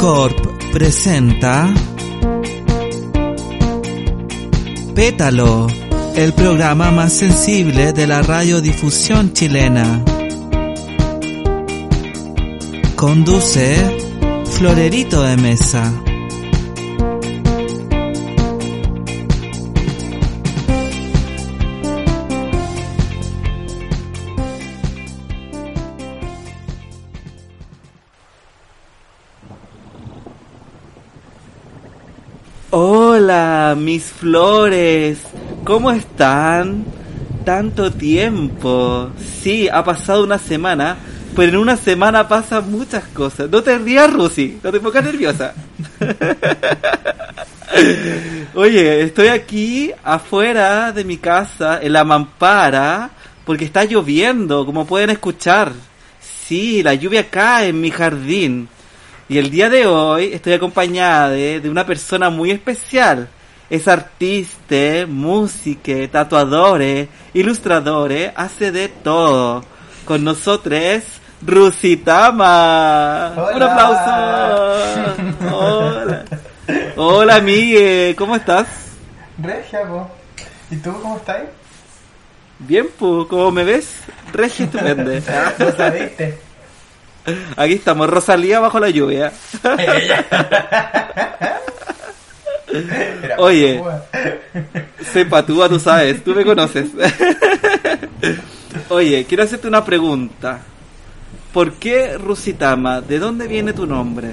Corp presenta Pétalo, el programa más sensible de la radiodifusión chilena. Conduce Florerito de Mesa. Hola, mis flores, ¿cómo están? Tanto tiempo. Sí, ha pasado una semana, pero en una semana pasan muchas cosas. No te rías, Rusi, no te pongas nerviosa. Oye, estoy aquí afuera de mi casa, en la mampara, porque está lloviendo, como pueden escuchar. Sí, la lluvia cae en mi jardín. Y el día de hoy estoy acompañada de, de una persona muy especial. Es artista, música, tatuadores, ilustradores, hace de todo. Con nosotros, Rusitama. Hola. Un aplauso. Hola. Hola, amigue, ¿cómo estás? Regia, po. ¿Y tú cómo estás? Bien, pues, ¿cómo me ves? Regia estupende. ¿No sabiste? Aquí estamos, Rosalía bajo la lluvia. Oye. Cuba. Sepa, tú, tú sabes, tú me conoces. Oye, quiero hacerte una pregunta. ¿Por qué Rusitama? ¿De dónde viene tu nombre?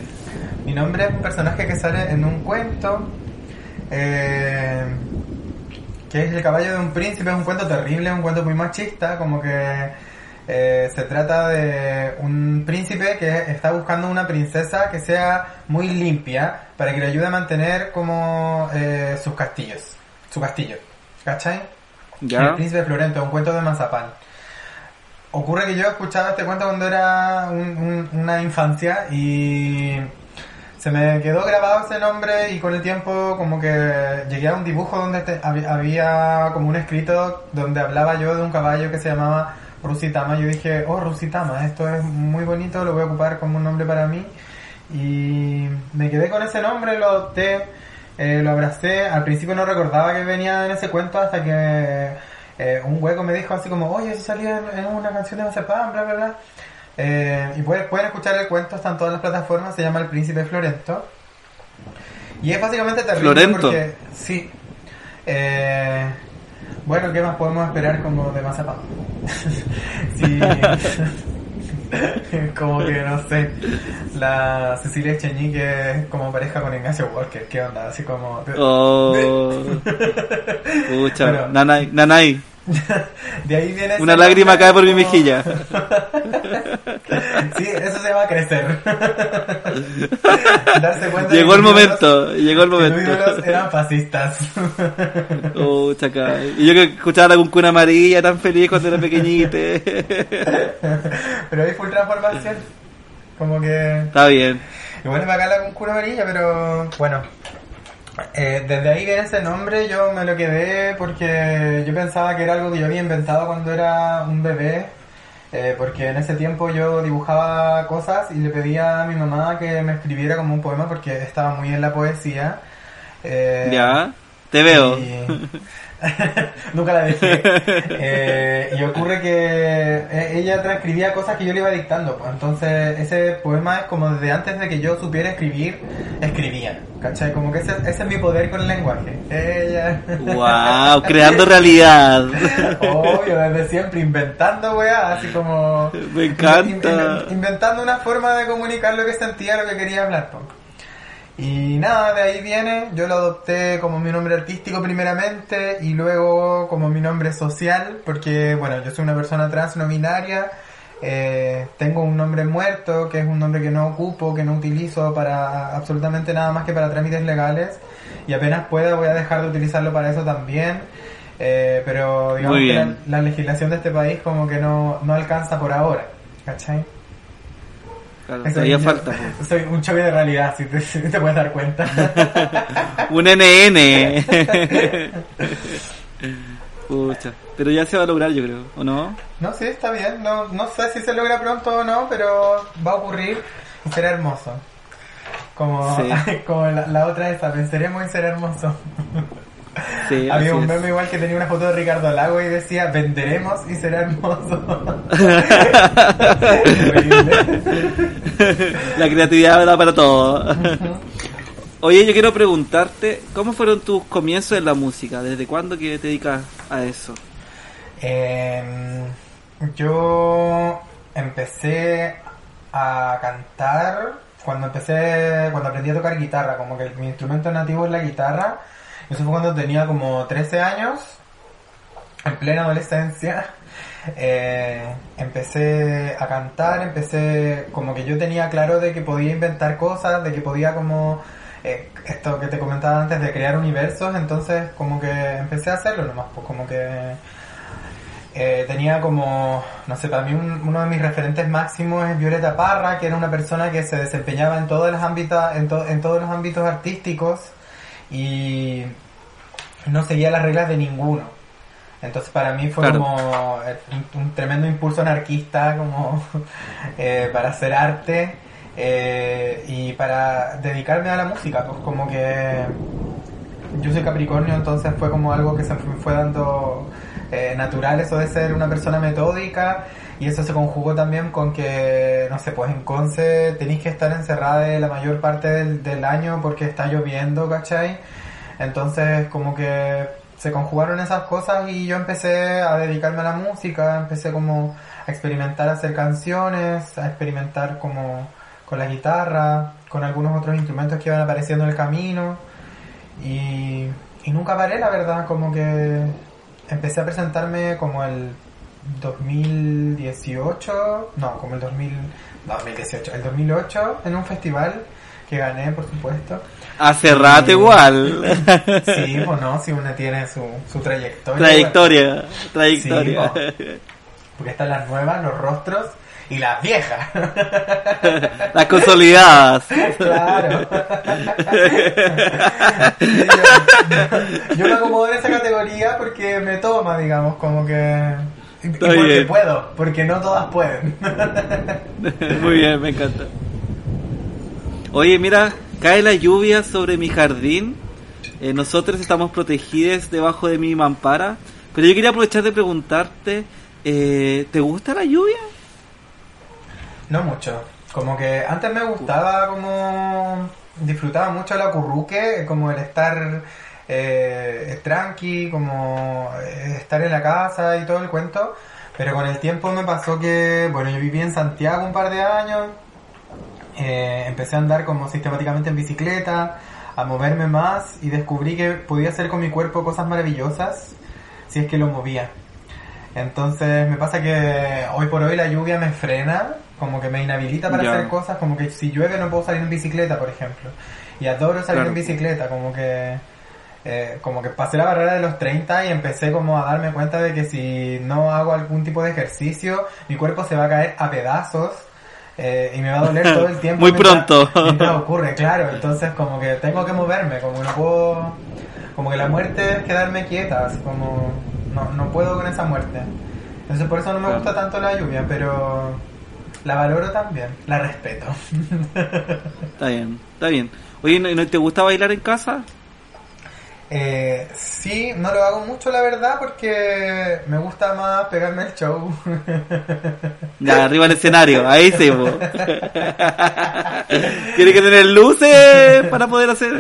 Mi nombre es un personaje que sale en un cuento. eh, que es El caballo de un príncipe. Es un cuento terrible, es un cuento muy machista. Como que eh, se trata de un príncipe que está buscando una princesa que sea muy limpia para que le ayude a mantener como eh, sus castillos. Su castillo. ¿Cachai? El príncipe Florento, un cuento de Mazapán. Ocurre que yo escuchaba este cuento cuando era un- un- una infancia y se me quedó grabado ese nombre y con el tiempo como que llegué a un dibujo donde te- hab- había como un escrito donde hablaba yo de un caballo que se llamaba Rusitama. Yo dije, oh Rusitama, esto es muy bonito, lo voy a ocupar como un nombre para mí. Y me quedé con ese nombre, lo adopté, eh, lo abracé. Al principio no recordaba que venía en ese cuento hasta que eh, un hueco me dijo así como, oye, eso salía en, en una canción de Mazapán, bla, bla, bla. Eh, y pueden, pueden escuchar el cuento, está en todas las plataformas, se llama El Príncipe Florento. Y es básicamente terrible Florento. porque, sí. Eh, bueno, ¿qué más podemos esperar como de Mazapán? sí. como que no sé, la Cecilia Echenique es como pareja con Ignacio Walker, ¿qué onda? Así como... Oh. Pucha, Bueno. nanay, nanay. De ahí viene... Una lágrima cae por mi mejilla. Sí, eso se llama crecer. Darse cuenta Llegó el momento, llegó el los- los momento. ídolos eran fascistas. Pucha, acá. Y yo que escuchaba la cuncuna amarilla tan feliz cuando era pequeñite. pero hay full transformación. Como que... Está bien. Igual es bacán la concura amarilla, pero bueno. Eh, desde ahí viene ese nombre, yo me lo quedé porque yo pensaba que era algo que yo había inventado cuando era un bebé. eh, porque en ese tiempo yo dibujaba cosas y le pedía a mi mamá que me escribiera como un poema porque estaba muy en la poesía. Eh, Ya, te veo. y- Nunca la dejé. Eh, y ocurre que eh, ella transcribía cosas que yo le iba dictando. Entonces, ese poema es como desde antes de que yo supiera escribir, escribía. ¿Cachai? Como que ese, ese es mi poder con el lenguaje. Ella. Wow, creando realidad. Obvio, desde siempre, inventando weá, así como. Me encanta. In- in- inventando una forma de comunicar lo que sentía, lo que quería hablar, po. Y nada, de ahí viene, yo lo adopté como mi nombre artístico primeramente y luego como mi nombre social, porque bueno, yo soy una persona trans no binaria, eh, tengo un nombre muerto, que es un nombre que no ocupo, que no utilizo para absolutamente nada más que para trámites legales, y apenas pueda voy a dejar de utilizarlo para eso también. Eh, pero digamos que la, la legislación de este país como que no, no alcanza por ahora, ¿cachai? Claro, Eso todavía yo- falta. Soy un choque de realidad, si te, si te puedes dar cuenta. Un NN. Pucha, pero ya se va a lograr, yo creo, ¿o no? No, sí, está bien. No, no sé si se logra pronto o no, pero va a ocurrir y será hermoso. Como, Sí. como la, la otra esa, venceremos y ser hermoso. Sí, Había un es. meme igual que tenía una foto de Ricardo Lago y decía, venderemos y será hermoso. La creatividad da para todo. Oye, yo quiero preguntarte, ¿cómo fueron tus comienzos en la música? ¿Desde cuándo que te dedicas a eso? Em, yo empecé a cantar cuando empecé, cuando aprendí a tocar guitarra, como que mi instrumento nativo es la guitarra. Eso fue cuando tenía como 13 años, en plena adolescencia. Eh, empecé a cantar, empecé como que yo tenía claro de que podía inventar cosas, de que podía como eh, esto que te comentaba antes de crear universos, entonces como que empecé a hacerlo nomás, pues como que eh, tenía como, no sé, para mí un- uno de mis referentes máximos es Violeta Parra, que era una persona que se desempeñaba en todos los ámbitos, en, to- en todos los ámbitos artísticos y no seguía las reglas de ninguno. Entonces para mí fue Claro. como eh, un, un tremendo impulso anarquista como eh, para hacer arte eh, y para dedicarme a la música, pues como que yo soy Capricornio, entonces fue como algo que se me fue dando eh, natural eso de ser una persona metódica y eso se conjugó también con que, no sé, pues en tenéis que estar encerrada la mayor parte del, del año porque está lloviendo, ¿cachai? Entonces como que se conjugaron esas cosas y yo empecé a dedicarme a la música, empecé como a experimentar a hacer canciones, a experimentar como con la guitarra, con algunos otros instrumentos que iban apareciendo en el camino y, y nunca paré, la verdad, como que empecé a presentarme como el 2018, no, como el 2000, no, 2018, el 2008 en un festival que gané, por supuesto. Hace rato igual. Sí, o no, si uno tiene su, su trayectoria. trayectoria, trayectoria. Sí, Porque están las nuevas, los rostros y las viejas. Las consolidadas. claro. yo, yo me acomodo en esa categoría porque me toma, digamos, como que... Y Está porque bien. puedo, porque no todas pueden. Muy bien, me encanta. Oye, mira, cae la lluvia sobre mi jardín. Eh, nosotros estamos protegidos debajo de mi mampara. Pero yo quería aprovechar de preguntarte, eh, ¿te gusta la lluvia? No mucho. Como que antes me gustaba como disfrutaba mucho la curruque, como el estar eh, tranqui, como eh, estar en la casa y todo el cuento. Pero con el tiempo me pasó que, bueno, yo viví en Santiago un par de años, eh, empecé a andar como sistemáticamente en bicicleta, a moverme más y descubrí que podía hacer con mi cuerpo cosas maravillosas si es que lo movía. Entonces me pasa que hoy por hoy la lluvia me frena, como que me inhabilita para Ya. hacer cosas, como que si llueve no puedo salir en bicicleta, por ejemplo. Y adoro salir Claro. en bicicleta, como que eh, como que pasé la barrera de los 30 y empecé como a darme cuenta de que si no hago algún tipo de ejercicio, mi cuerpo se va a caer a pedazos eh, y me va a doler todo el tiempo. Muy mientras- pronto. mientras ocurre, claro. Entonces como que tengo que moverme, como no puedo... Como que la muerte es quedarme quieta, así como... No, no puedo con esa muerte. Entonces por eso no me gusta tanto la lluvia, pero... La valoro también, la respeto. Está bien, está bien. Oye, ¿no, no te gusta bailar en casa? Eh, sí, no lo hago mucho la verdad porque me gusta más pegarme el show. Ya, arriba del escenario, ahí sí. Tiene que tener luces para poder hacer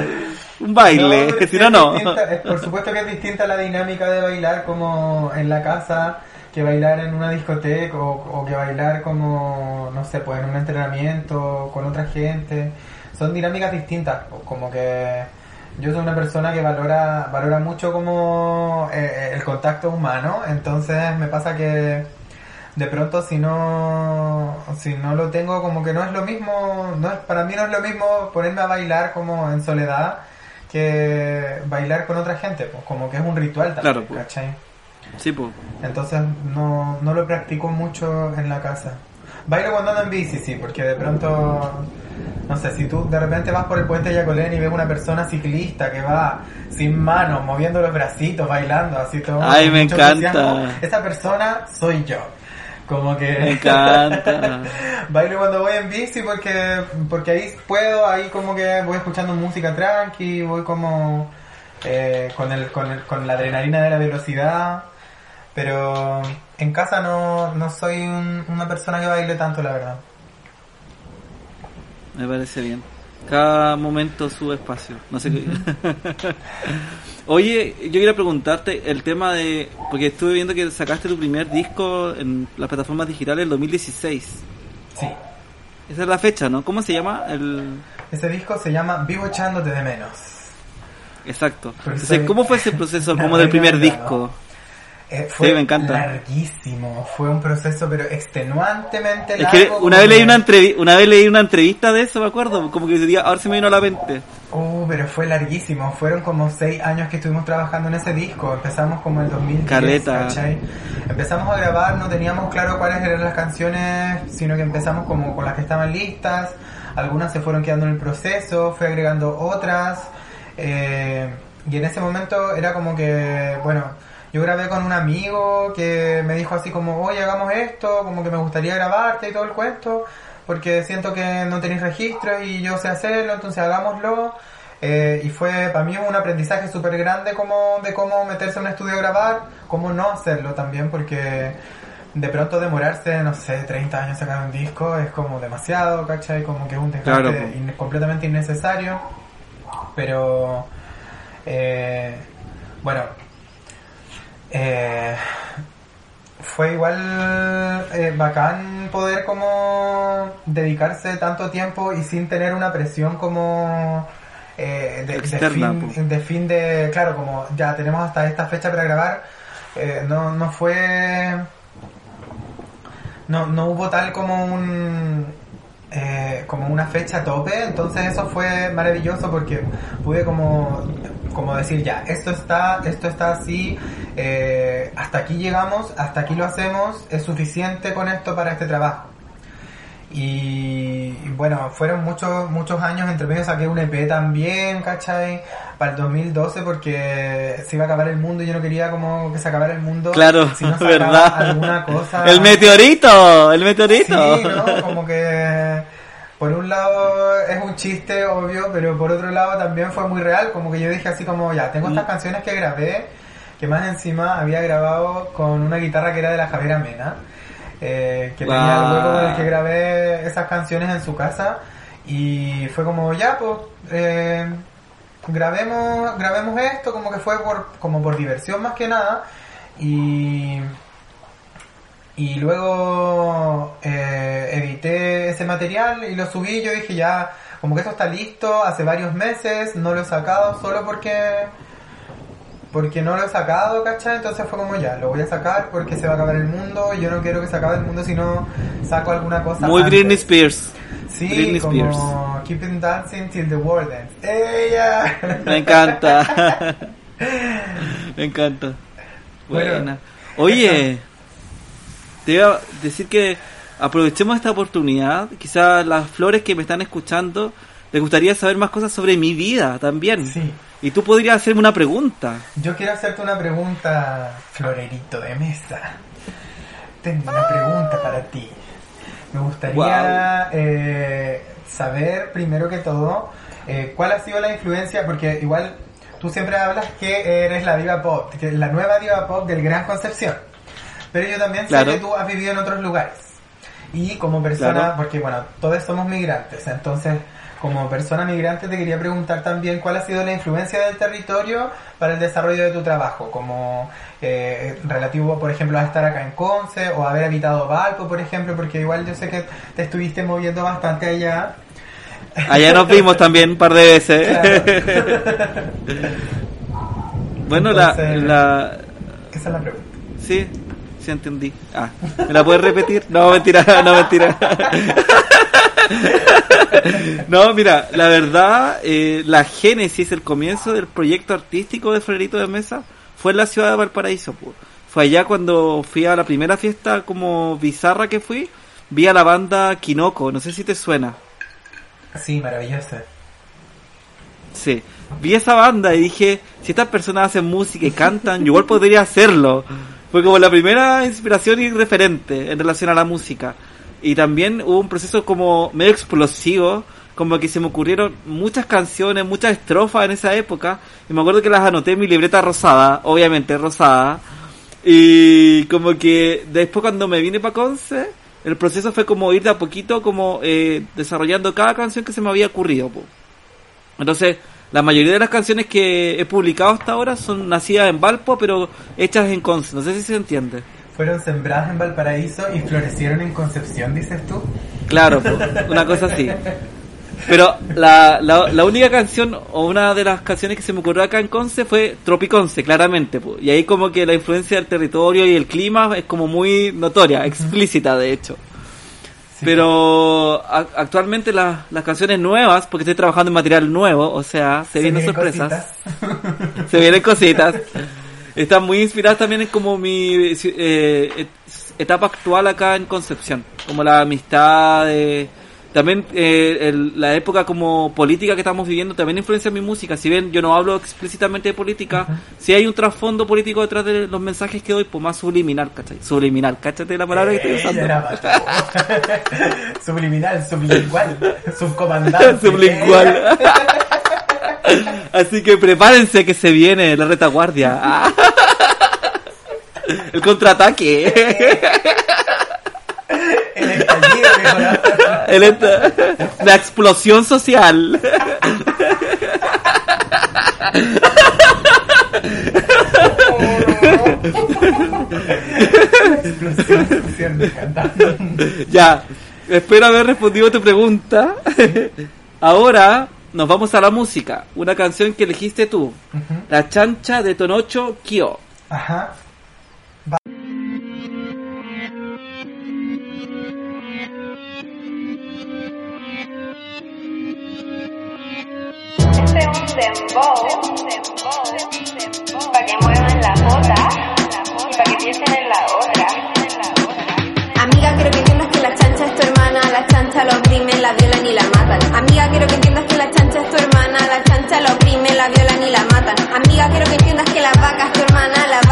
un baile, es si no, no. distinta- por supuesto que es distinta la dinámica de bailar como en la casa que bailar en una discoteca o, o que bailar como, no sé, pues en un entrenamiento con otra gente. Son dinámicas distintas, como que yo soy una persona que valora, valora mucho como eh, el contacto humano, entonces me pasa que de pronto si no si no lo tengo como que no es lo mismo no es para mí no es lo mismo ponerme a bailar como en soledad que bailar con otra gente pues como que es un ritual también Claro, pues. ¿cachai? Sí, pues. entonces no, no lo practico mucho en la casa bailo cuando ando en bici sí porque de pronto no sé si tú de repente vas por el puente de Yacolén y ves una persona ciclista que va sin manos moviendo los bracitos bailando así todo Ay, me encanta. esa persona soy yo Como que... Me encanta. Bailo cuando voy en bici porque, porque ahí puedo, ahí como que voy escuchando música tranqui, voy como eh, con, el, con, el- con la adrenalina de la velocidad. Pero en casa no, no soy un- una persona que baile tanto, la verdad. Me parece bien. Cada momento su espacio. No sé qué. Oye, yo quería preguntarte el tema de. Porque estuve viendo que sacaste tu primer disco en las plataformas digitales en 2016. Sí. Esa es la fecha, ¿no? ¿Cómo se llama? El. Ese disco se llama Vivo echándote de menos. Exacto. Entonces, ¿cómo fue ese proceso como del primer onda, disco? Eh, fue Sí, me encanta. larguísimo, fue un proceso pero extenuantemente Es largo. que como una vez leí que- una una vez leí una entrevista de eso, me acuerdo, como que decía, ahora se me vino a la mente. Uh, pero fue larguísimo. Fueron como seis años que estuvimos trabajando en ese disco. Empezamos como en 2010, Caleta. ¿cachai? Empezamos a grabar, no teníamos claro cuáles eran las canciones, sino que empezamos como con las que estaban listas. Algunas se fueron quedando en el proceso, fue agregando otras. eh, y en ese momento era como que, bueno, yo grabé con un amigo que me dijo así como, oye, hagamos esto, como que me gustaría grabarte y todo el cuento, porque siento que no tenéis registro y yo sé hacerlo, entonces hagámoslo. Eh, y fue para mí un aprendizaje súper grande como de cómo meterse en un estudio a grabar, cómo no hacerlo también, porque de pronto demorarse, no sé, 30 años sacar un disco es como demasiado, ¿cachai? Como que es un desgaste Claro, in- completamente innecesario. Pero, eh, bueno, eh, fue igual eh, bacán poder como dedicarse tanto tiempo y sin tener una presión como eh, de, de Externa, fin, po. de fin de claro como ya tenemos hasta esta fecha para grabar eh, no no fue no no hubo tal como un eh, como una fecha tope. Entonces eso fue maravilloso porque pude como como decir ya esto está esto está así eh, hasta aquí llegamos hasta aquí lo hacemos es suficiente con esto para este trabajo y y bueno, fueron muchos muchos años, entre medio saqué un EP también, ¿cachai? Para el 2012 porque se iba a acabar el mundo y yo no quería como que se acabara el mundo Claro, si no ¿verdad? alguna cosa. El meteorito, el meteorito. Sí, ¿no? Como que por un lado es un chiste, obvio, pero por otro lado también fue muy real, como que yo dije así como, ya, tengo estas Mm. canciones que grabé, que más encima había grabado con una guitarra que era de la Javiera Mena, eh, que tenía el hueco con el que grabé esas canciones en su casa, y fue como, ya, pues, eh, grabemos, grabemos esto, como que fue por, como por diversión más que nada, y... Y luego eh, edité ese material y lo subí. Yo dije ya, como que esto está listo hace varios meses, no lo he sacado solo porque porque no lo he sacado, ¿cachai? Entonces fue como ya, lo voy a sacar porque se va a acabar el mundo yo no quiero que se acabe el mundo si no saco alguna cosa. Muy antes. Britney Spears. Sí, Britney como Spears. Keeping Dancing Till the World Ends. ¡Ella! Me encanta. Me encanta. Bueno, Buena. Oye, te iba a decir que aprovechemos esta oportunidad. Quizás las flores que me están escuchando les gustaría saber más cosas sobre mi vida también. Sí. Y tú podrías hacerme una pregunta. Yo quiero hacerte una pregunta, florerito de mesa. Tengo una pregunta para ti. Me gustaría eh, saber, primero que todo, eh, cuál ha sido la influencia, porque igual tú siempre hablas que eres la diva pop, que la nueva diva pop del Gran Concepción. Pero yo también sé Claro. que tú has vivido en otros lugares. Y como persona, Claro. porque bueno, todos somos migrantes, entonces como persona migrante te quería preguntar también cuál ha sido la influencia del territorio para el desarrollo de tu trabajo, como eh, relativo, por ejemplo, a estar acá en Conce o haber habitado Valpo, por ejemplo, porque igual yo sé que te estuviste moviendo bastante allá. Allá nos vimos también un par de veces. bueno, Entonces- la, la... Esa es la pregunta. Sí, sí entendí. Ah, ¿me la puedes repetir? No, mentira, no, mentira. No, mira, la verdad, eh, la génesis, el comienzo del proyecto artístico de Florito de Mesa fue en la ciudad de Valparaíso. Fue allá cuando fui a la primera fiesta como bizarra que fui, vi a la banda Kinoko, no sé si te suena. Sí, maravillosa. Sí, vi esa banda y dije, si estas personas hacen música y cantan, yo igual podría hacerlo. Fue como la primera inspiración y referente en relación a la música. Y también hubo un proceso como medio explosivo, como que se me ocurrieron muchas canciones, muchas estrofas en esa época. Y me acuerdo que las anoté en mi libreta rosada, obviamente rosada. Y como que después cuando me vine para Conce, el proceso fue como ir de a poquito como eh, desarrollando cada canción que se me había ocurrido. po. Entonces, la mayoría de las canciones que he publicado hasta ahora son nacidas en Valpo, pero hechas en Conce. No sé si se entiende. Fueron sembradas en Valparaíso y florecieron en Concepción, dices tú. Claro, una cosa así. Pero la, la, la única canción o una de las canciones que se me ocurrió acá en Conce fue Tropiconce, claramente. po. Y ahí como que la influencia del territorio y el clima es como muy notoria, explícita de hecho. Sí. Pero a- actualmente las las canciones nuevas, porque estoy trabajando en material nuevo, o sea, se, vienen vienen sorpresas, se vienen cositas. Están muy inspiradas también en como mi eh, et- etapa actual acá en Concepción, como la amistad, eh, también eh, el- la época como política que estamos viviendo también influencia mi música. Si bien yo no hablo explícitamente de política, si hay un trasfondo político detrás de los mensajes que doy, pues más subliminal, ¿cachai? Subliminal, ¿cachai? La palabra que estoy Ella usando. Subliminal, sublingual, subcomandante. Sublingual. Así que prepárense que se viene la retaguardia. Ah. El contraataque. El estallido, El la explosión social. Explosión social, me encanta. Ya, espero haber respondido a tu pregunta. Ahora nos vamos a la música. Una canción que elegiste tú. Ujú. La chancha de Tonocho Kyo. Ajá. Este es un dembow, para que muevan la bota y para que piensen en la otra. Amiga, quiero que entiendas que la chancha es tu hermana, la chancha la oprimen, la violan y la matan. Amiga, quiero que entiendas que la chancha es tu hermana, la chancha la oprimen, la violan y la matan. Amiga, quiero que entiendas que la vaca es tu hermana, la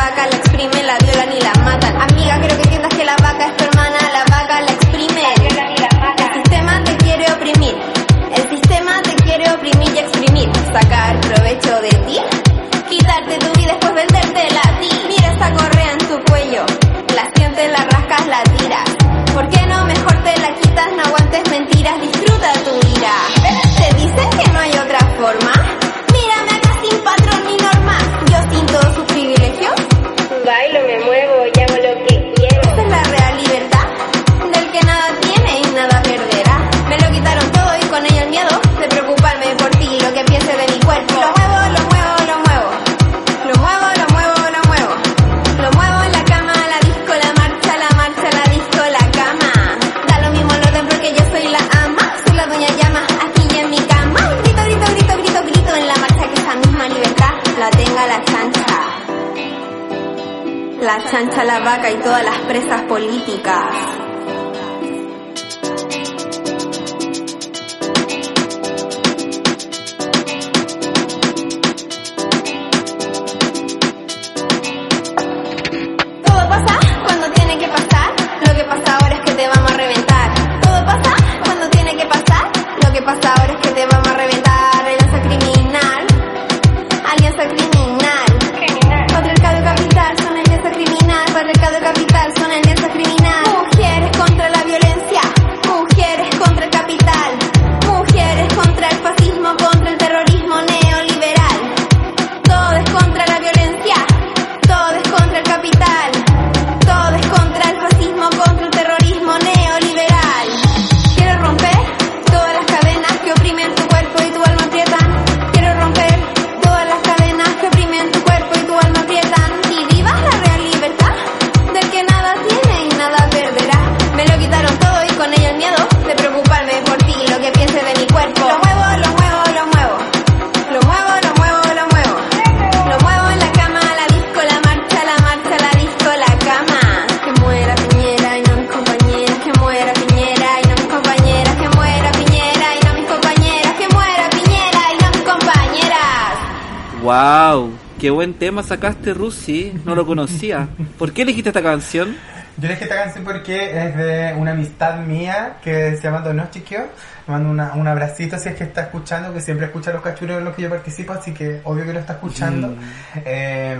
tema sacaste, Rusi. No lo conocía. ¿Por qué elegiste esta canción? Yo elegí esta canción porque es de una amistad mía que se llama Donostiquio. Le mando una- un abracito si es que está escuchando, que siempre escucha los cachuros en los que yo participo, así que obvio que lo está escuchando. Mm. Eh,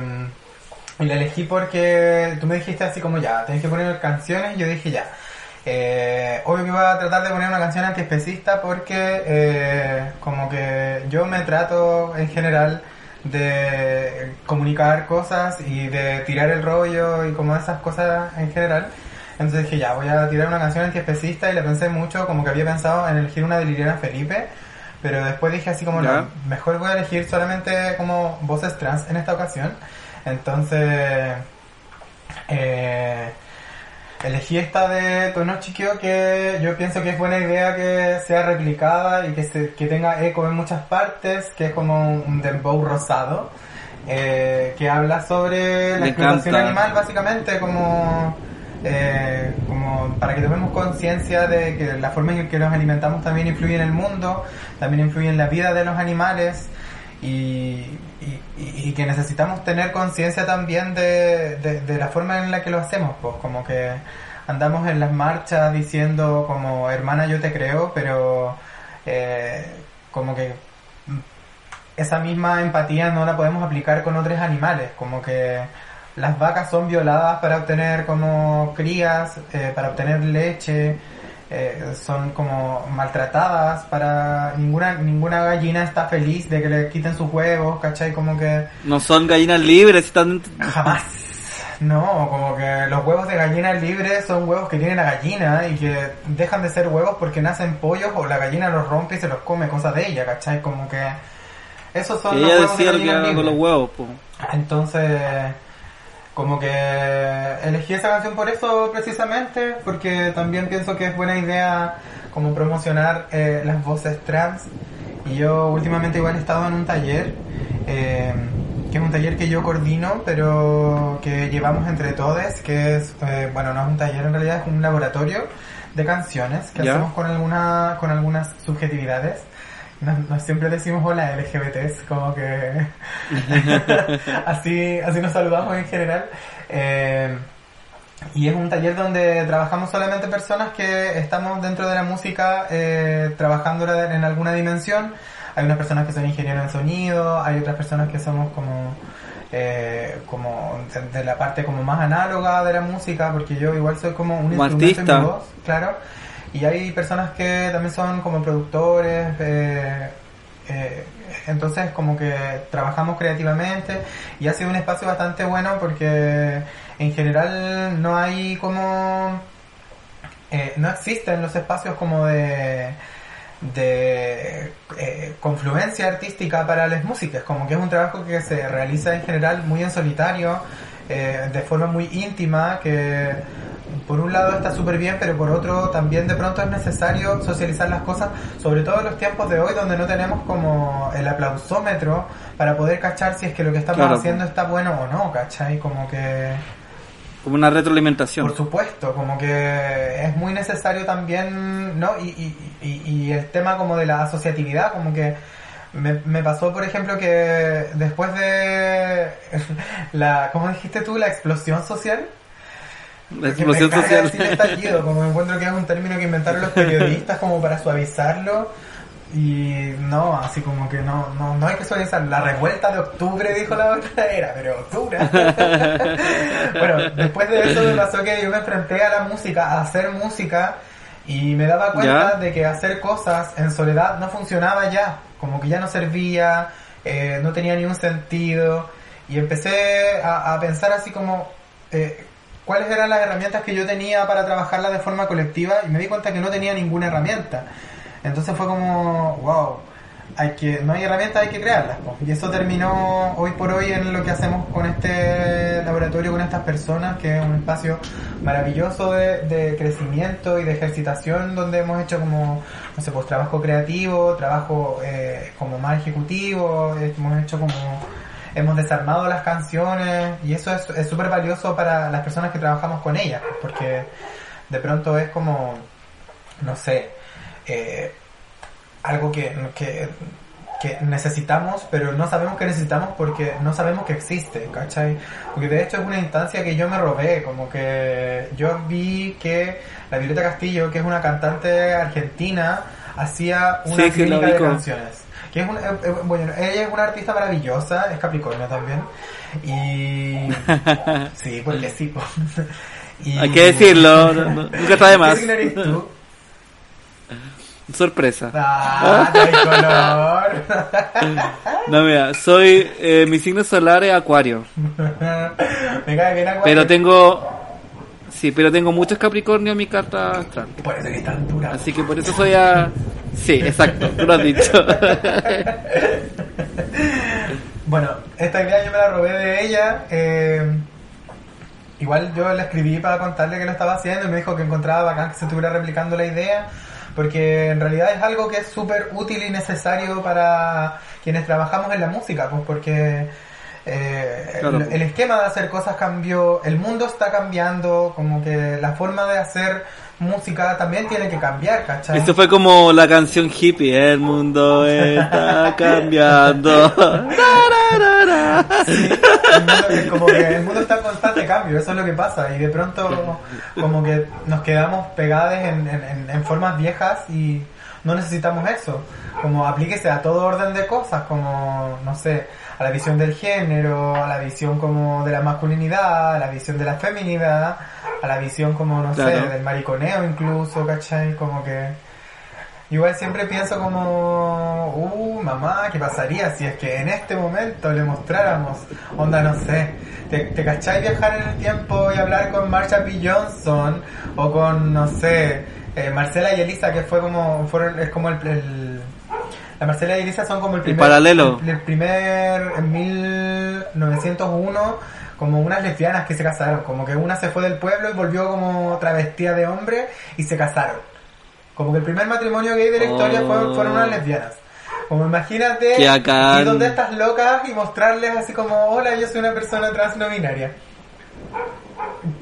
y la elegí porque tú me dijiste así como ya, tenés que poner canciones, y yo dije ya. Eh, obvio que iba a tratar de poner una canción antiespecista porque eh, como que yo me trato en general de comunicar cosas y de tirar el rollo y como esas cosas en general. Entonces dije ya, voy a tirar una canción antiespecista y la pensé mucho, como que había pensado en elegir una de Liliana Felipe, pero después dije así como no, mejor voy a elegir solamente como voces trans en esta ocasión. Entonces, eh, elegí esta de Tono Chiquio que yo pienso que es buena idea que sea replicada y que, se, que tenga eco en muchas partes, que es como un dembow rosado, eh, que habla sobre la explotación animal básicamente como... eh, como para que tomemos conciencia de que la forma en que nos alimentamos también influye en el mundo, también influye en la vida de los animales y, y- y- que necesitamos tener conciencia también de, de- de la forma en la que lo hacemos, pues como que andamos en las marchas diciendo como hermana yo te creo, pero eh, como que esa misma empatía no la podemos aplicar con otros animales, como que las vacas son violadas para obtener como crías, eh, para obtener leche, eh, son como maltratadas para ninguna ninguna gallina está feliz de que le quiten sus huevos, ¿cachai? Como que No son gallinas libres, están... jamás. No, como que los huevos de gallina libres son huevos que tiene la gallina y que dejan de ser huevos porque nacen pollos o la gallina los rompe y se los come, cosa de ella, ¿cachai? Como que esos son Que los ella huevos de decía lo que con los huevos, po. Entonces, como que elegí esa canción por eso precisamente, porque también pienso que es buena idea como promocionar eh, las voces trans. Y yo últimamente igual he estado en un taller, eh, que es un taller que yo coordino, pero que llevamos entre todos, que es, eh, bueno, no es un taller en realidad, es un laboratorio de canciones que Ya. hacemos con, alguna, con algunas subjetividades. Nos, nos siempre decimos hola LGBTs, como que así, así nos saludamos en general. Eh, y es un taller donde trabajamos solamente personas que estamos dentro de la música eh, trabajando en alguna dimensión. Hay unas personas que son ingenieros en sonido, hay otras personas que somos como eh, como de, la parte como más análoga de la música, porque yo igual soy como un Como instrumento artista. en mi voz, claro. Y hay personas que también son como productores, eh, eh, entonces como que trabajamos creativamente y ha sido un espacio bastante bueno porque en general no hay como eh, no existen los espacios como de de eh, confluencia artística para las músicas, como que es un trabajo que se realiza en general muy en solitario, de forma muy íntima, que por un lado está súper bien, pero por otro también de pronto es necesario socializar las cosas, sobre todo en los tiempos de hoy donde no tenemos como el aplausómetro para poder cachar si es que lo que estamos Claro. haciendo está bueno o no, ¿cachai? Como que... Como una retroalimentación. Por supuesto, como que es muy necesario también, ¿no? Y, y, y, y el tema como de la asociatividad, como que me, me pasó, por ejemplo, que después de la, ¿cómo dijiste tú? La explosión social. La me explosión carga social. decir estallido, como encuentro que es un término que inventaron los periodistas como para suavizarlo. Y no, así como que no, no, no hay que suavizar. La revuelta de octubre, dijo la otra, era, pero octubre. bueno, después de eso me pasó que yo me enfrenté a la música, a hacer música, y me daba cuenta ¿Ya? de que hacer cosas en soledad no funcionaba ya. Como que ya no servía, eh, no tenía ni un sentido. Y empecé a, a pensar así como, eh, cuáles eran las herramientas que yo tenía para trabajarlas de forma colectiva y me di cuenta que no tenía ninguna herramienta. Entonces fue como, wow, hay que, no hay herramientas, hay que crearlas. Y eso terminó hoy por hoy en lo que hacemos con este laboratorio, con estas personas, que es un espacio maravilloso de, de crecimiento y de ejercitación, donde hemos hecho como, no sé, pues trabajo creativo, trabajo eh, como más ejecutivo, hemos hecho como hemos desarmado las canciones y eso es es súper valioso para las personas que trabajamos con ellas, porque de pronto es como, no sé, eh, algo que, que, que necesitamos, pero no sabemos que necesitamos porque no sabemos que existe, ¿cachai? Porque de hecho es una instancia que yo me robé, como que yo vi que la Violeta Castillo, que es una cantante argentina, hacía una Sí, de canciones. Que es un- eh, eh, bueno, ella es una artista maravillosa, es Capricornio también. Y. Sí, porque sí. po. Y- Hay que decirlo, no- no- nunca está de más. ¿Qué eres tú? Sorpresa. Ah, color. No, mira, soy. eh, mi signo solar es Acuario. Me cae bien Acuario. Pero tengo. Sí, pero tengo muchos Capricornio en mi carta astral. Por eso que. Así que por eso soy a. Sí, exacto, tú lo has dicho. Bueno, esta idea yo me la robé de ella. eh, igual yo le escribí para contarle que lo estaba haciendo y me dijo que encontraba bacán que se estuviera replicando la idea. Porque en realidad es algo que es súper útil y necesario para quienes trabajamos en la música, pues porque eh, Claro. el, el esquema de hacer cosas cambió, el mundo está cambiando, como que la forma de hacer música también tiene que cambiar, ¿cachai? Esto fue como la canción hippie, el mundo está cambiando. Sí, el mundo- es como que el mundo está en constante cambio, eso es lo que pasa. Y de pronto, como que nos quedamos pegados en- en- en formas viejas y no necesitamos eso. Como aplíquese a todo orden de cosas, como, no sé, a la visión del género, a la visión como de la masculinidad, a la visión de la feminidad, a la visión como, no sé, del mariconeo incluso, ¿cachai? Como que. Igual siempre pienso como, uh, mamá, ¿qué pasaría si es que en este momento le mostráramos, onda, no sé, te, te cachai viajar en el tiempo y hablar con Marsha P. Johnson o con, no sé, eh, Marcela y Elisa, que fue como, fueron, es como el, el- la Marcela y Elisa son como el primer, paralelo. el, el primer, en 1901, como unas lesbianas que se casaron, como que una se fue del pueblo y volvió como travestida de hombre y se casaron. Como que el primer matrimonio gay de la historia Oh. fueron, fueron unas lesbianas. Como imagínate ir donde estas locas y mostrarles así como, hola, yo soy una persona trans no binaria.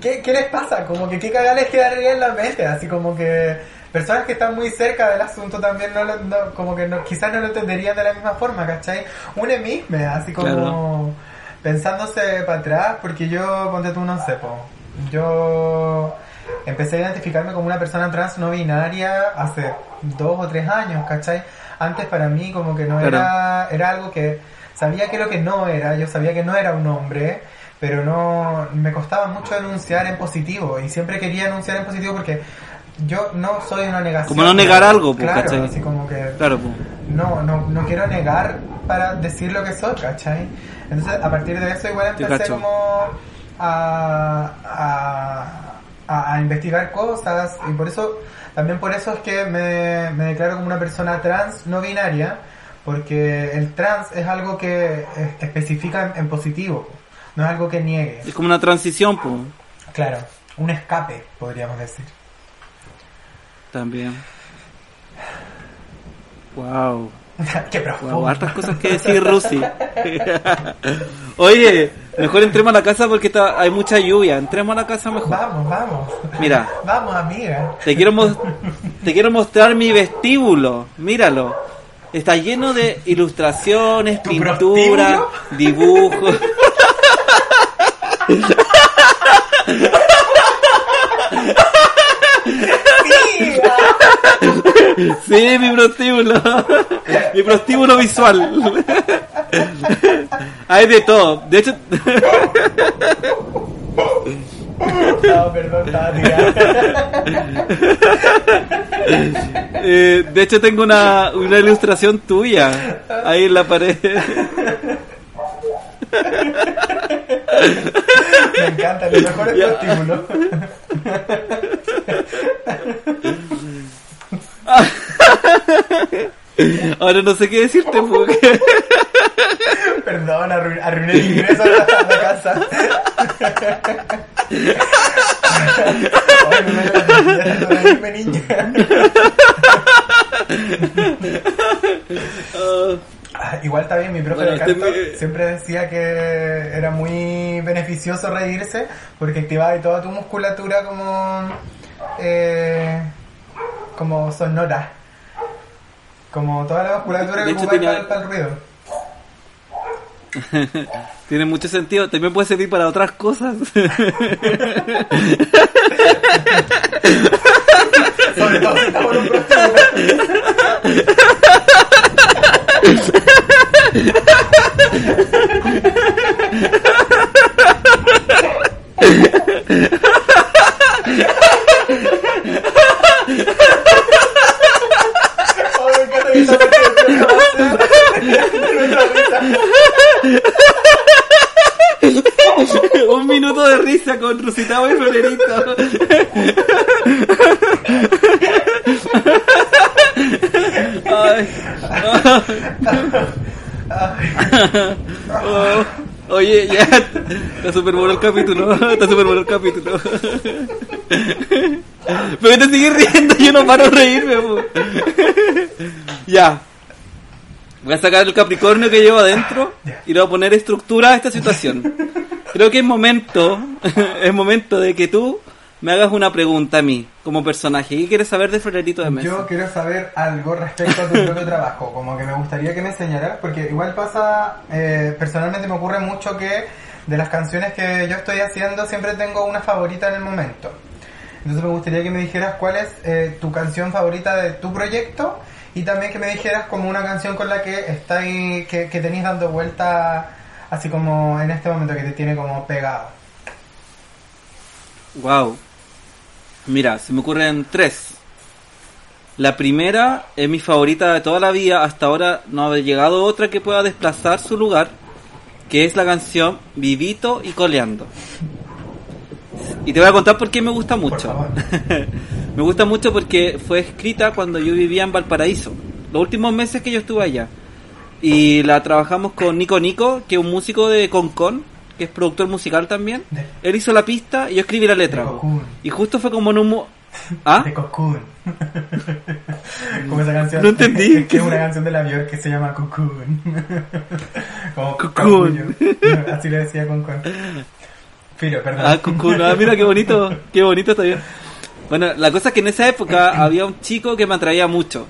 ¿Qué, ¿Qué les pasa? Como que qué cagada les quedaría en la mente, así como que personas que están muy cerca del asunto también no lo, no- como que no, quizás no lo entenderían de la misma forma, ¿cachai? Un emisme, así como Claro. pensándose para atrás, porque yo, ponte tú, no sé, po, yo empecé a identificarme como una persona trans no binaria hace dos o tres años, ¿cachai? Antes para mí como que no Claro. era, era algo que sabía que lo que no era, yo sabía que no era un hombre, pero no, me costaba mucho enunciar en positivo y siempre quería enunciar en positivo porque yo no soy una negación. Como no negar algo, pues, claro, ¿cachai? así como que Claro, pues. no, no, no quiero negar para decir lo que soy, ¿cachai? Entonces, a partir de eso igual empecé como a, a, a- a investigar cosas y por eso, también por eso es que me, me declaro como una persona trans no binaria, porque el trans es algo que especifica en, en positivo, no es algo que niegue. Es como una transición, pues. Claro, un escape, podríamos decir. También. Wow. Qué profundo. Wow, hartas cosas que decir, Rusi. Oye, mejor entremos a la casa porque está, hay mucha lluvia. Entremos a la casa mejor. Vamos, vamos. Mira. Vamos, amiga. Te quiero, te quiero mostrar mi vestíbulo. Míralo. Está lleno de ilustraciones, ¿Tu pinturas, dibujos. Sí, mi prostíbulo. Mi prostíbulo visual. Hay de todo. De hecho, No, perdón, eh, de hecho tengo una, una ilustración tuya ahí en la pared. Me encanta, lo mejor es Ya. Ahora no sé qué decirte porque Perdón, arru- arruiné el ingreso a la, a la casa. Ay, me niña. Ah, Igual está bien, mi profe Bueno, de siempre decía que era muy beneficioso reírse porque activaba toda tu musculatura como eh, como sonora. Como toda la musculatura De que tenía- para, el ruido. Tiene mucho sentido. También puede servir para otras cosas. Sobre todo si estamos en un prostíbulo. Un minuto de risa con Rusitao y Florerito. Oye, ya. Está súper bueno el capítulo. Está súper bueno el capítulo. Pero te sigues riendo, yo no paro de reírme. po. Ya. Voy a sacar el Capricornio que llevo adentro y le voy a poner estructura a esta situación. Creo que es momento, es momento de que tú me hagas una pregunta a mí, como personaje. ¿Qué quieres saber de Florerito de Mesa? Yo quiero saber algo respecto a tu propio trabajo, como que me gustaría que me enseñaras, porque igual pasa, eh, personalmente me ocurre mucho que de las canciones que yo estoy haciendo siempre tengo una favorita en el momento. Entonces me gustaría que me dijeras cuál es eh, tu canción favorita de tu proyecto y también que me dijeras como una canción con la que estáis, que, tenéis dando vuelta así como en este momento que te tiene como pegado. Wow. Mira, se me ocurren tres. La primera es mi favorita de toda la vida. Hasta ahora no ha llegado otra que pueda desplazar su lugar. Que es la canción Vivito y Coleando. Y te voy a contar por qué me gusta mucho. me gusta mucho porque fue escrita cuando yo vivía en Valparaíso. Los últimos meses que yo estuve allá. Y la trabajamos con Nico Nico, que es un músico de Concon, que es productor musical también. De- Él hizo la pista y yo escribí la letra. Y justo fue como en un... mo- ¿Ah? De Cocoon. Como esa canción. No entendí. Que es una canción de la Björk que se llama Cocoon. Como Cocoon. Así le decía Concon. Filo, perdón. Ah, Cocoon. Ah, mira qué bonito. Qué bonito está bien. Bueno, la cosa es que en esa época había un chico que me atraía mucho.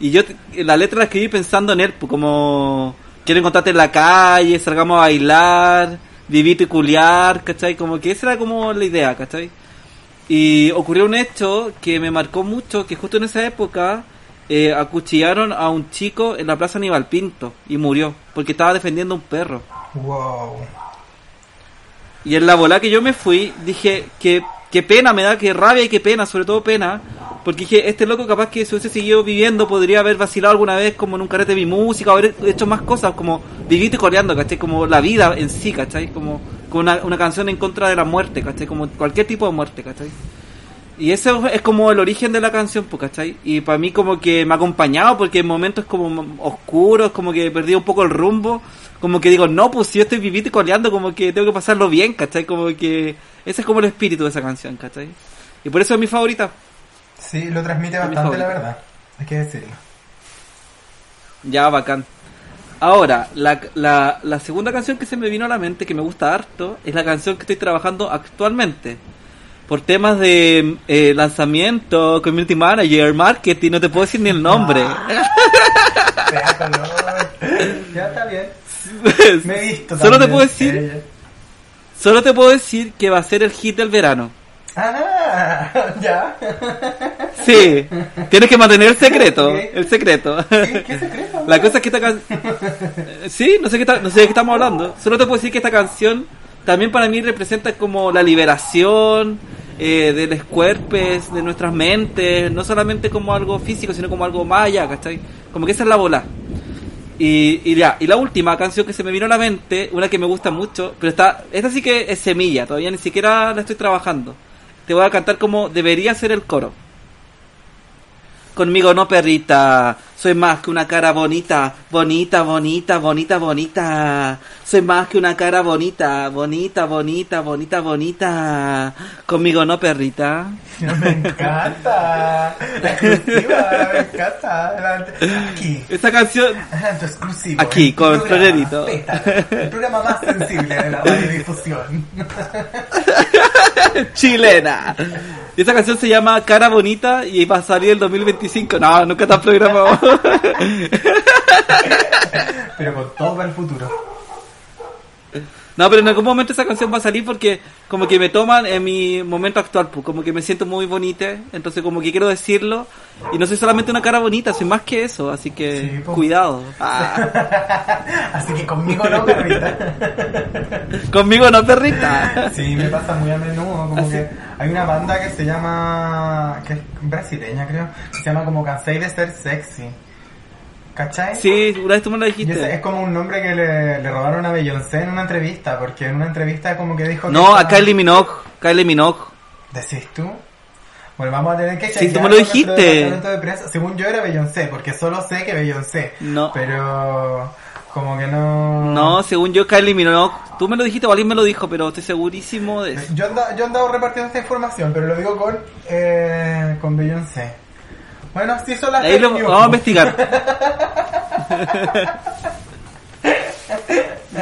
Y yo t- la letra la escribí pensando en él, pues, como quiero encontrarte en la calle, salgamos a bailar, vivir y culiar, ¿cachai? Como que esa era como la idea, ¿cachai? Y ocurrió un hecho que me marcó mucho, que justo en esa época eh, acuchillaron a un chico en la plaza Aníbal Pinto y murió, porque estaba defendiendo a un perro. Wow. Y en la bola que yo me fui, dije, que qué pena me da, qué rabia y qué pena, sobre todo pena, porque dije, este loco capaz que si hubiese seguido viviendo podría haber vacilado alguna vez como en un carrete de mi música, haber hecho más cosas, como vivir coreando, ¿cachai? Como la vida en sí, ¿cachai? Como, como una, una canción en contra de la muerte, ¿cachai? Como cualquier tipo de muerte, ¿cachai? Y ese es como el origen de la canción, ¿cachai? Y para mí como que me ha acompañado porque en momentos como oscuros, como que he perdido un poco el rumbo, como que digo, no, pues si yo estoy viviendo y coleando, como que tengo que pasarlo bien, ¿cachai? Como que ese es como el espíritu de esa canción, ¿cachai? Y por eso es mi favorita. Sí, lo transmite Es bastante, la verdad. Hay que decirlo. Ya, bacán. Ahora, la, la, la segunda canción que se me vino a la mente, que me gusta harto, es la canción que estoy trabajando actualmente. Por temas de eh, lanzamiento, community manager, marketing, no te puedo decir ni el nombre. Color. ya está bien. Me he visto Solo te puedo decir, Eh, solo te puedo decir que va a ser el hit del verano. Ah, ya. Sí, tienes que mantener el secreto, el secreto. ¿Qué, qué secreto? La cosa es que esta canción... Sí, no sé, qué no sé de qué estamos hablando. Solo te puedo decir que esta canción también para mí representa como la liberación eh, de los cuerpos, de nuestras mentes, no solamente como algo físico, sino como algo más allá, ¿cachai? Como que esa es la bola. Y, y ya, y la última canción que se me vino a la mente, una que me gusta mucho, pero está, esta sí que es semilla, todavía ni siquiera la estoy trabajando. Te voy a cantar como debería ser el coro. Conmigo no, perrita. Soy más que una cara bonita, bonita, bonita, bonita, bonita. Soy más que una cara bonita, bonita, bonita, bonita, bonita. Conmigo no, perrita. Me encanta. La exclusiva, me encanta. Aquí. Esta canción, exclusivo. Aquí, El con Florerito. El programa más sensible de la radiodifusión. chilena. Y esa canción se llama Cara Bonita y va a salir el 2025. No, nunca está programado. Pero con todo para el futuro. No, pero en algún momento esa canción va a salir porque como que me toman en mi momento actual, pues como que me siento muy bonita, entonces como que quiero decirlo y no soy solamente una cara bonita, soy más que eso, así que Sí, cuidado. Ah, Así que conmigo no, perrita. conmigo no perrita. Sí, me pasa muy a menudo. Como Así- que hay una banda que se llama. que es brasileña, creo. Que se llama como Cansei de ser sexy. ¿Cachai? Sí, una vez tú me lo ese es dijiste. como un nombre que le, le robaron a Beyoncé en una entrevista, porque en una entrevista como que dijo que... No, a estaba- Kylie Minogue, Kylie Minogue. ¿Decís tú? Bueno, vamos a tener que Sí, tú me lo dijiste. departamento de prensa. Según yo era Beyoncé, porque solo sé que Beyoncé. No. Pero como que no... No, según yo Kylie Minogue. Tú me lo dijiste o alguien me lo dijo, pero estoy segurísimo de eso. Yo anda- yo he andado repartiendo esta información, pero lo digo con, eh, con Beyoncé. Bueno, sí son las Ahí lo vamos a investigar.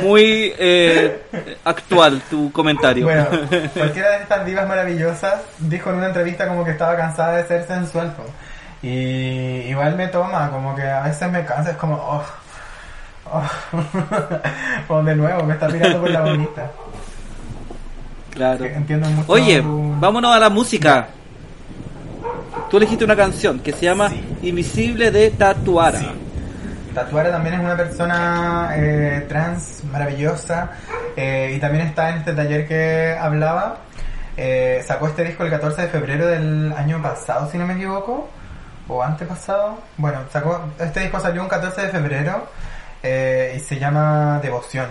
Muy eh, actual tu comentario. Bueno, cualquiera de estas divas maravillosas dijo en una entrevista como que estaba cansada de ser sensual. Y igual me toma, como que a veces me cansa, es como, oh, oh. Como de nuevo, me está mirando por la bonita. claro. Entiendo mucho. Oye, tu- vámonos a la música. Tú elegiste una canción que se llama Sí. Invisible de Tatuara. Sí. Tatuara también es una persona eh, trans maravillosa eh, y también está en este taller que hablaba. Eh, sacó este disco el 14 de febrero del año pasado, si no me equivoco, o antepasado. Bueno, sacó este disco salió un 14 de febrero eh, y se llama Devoción.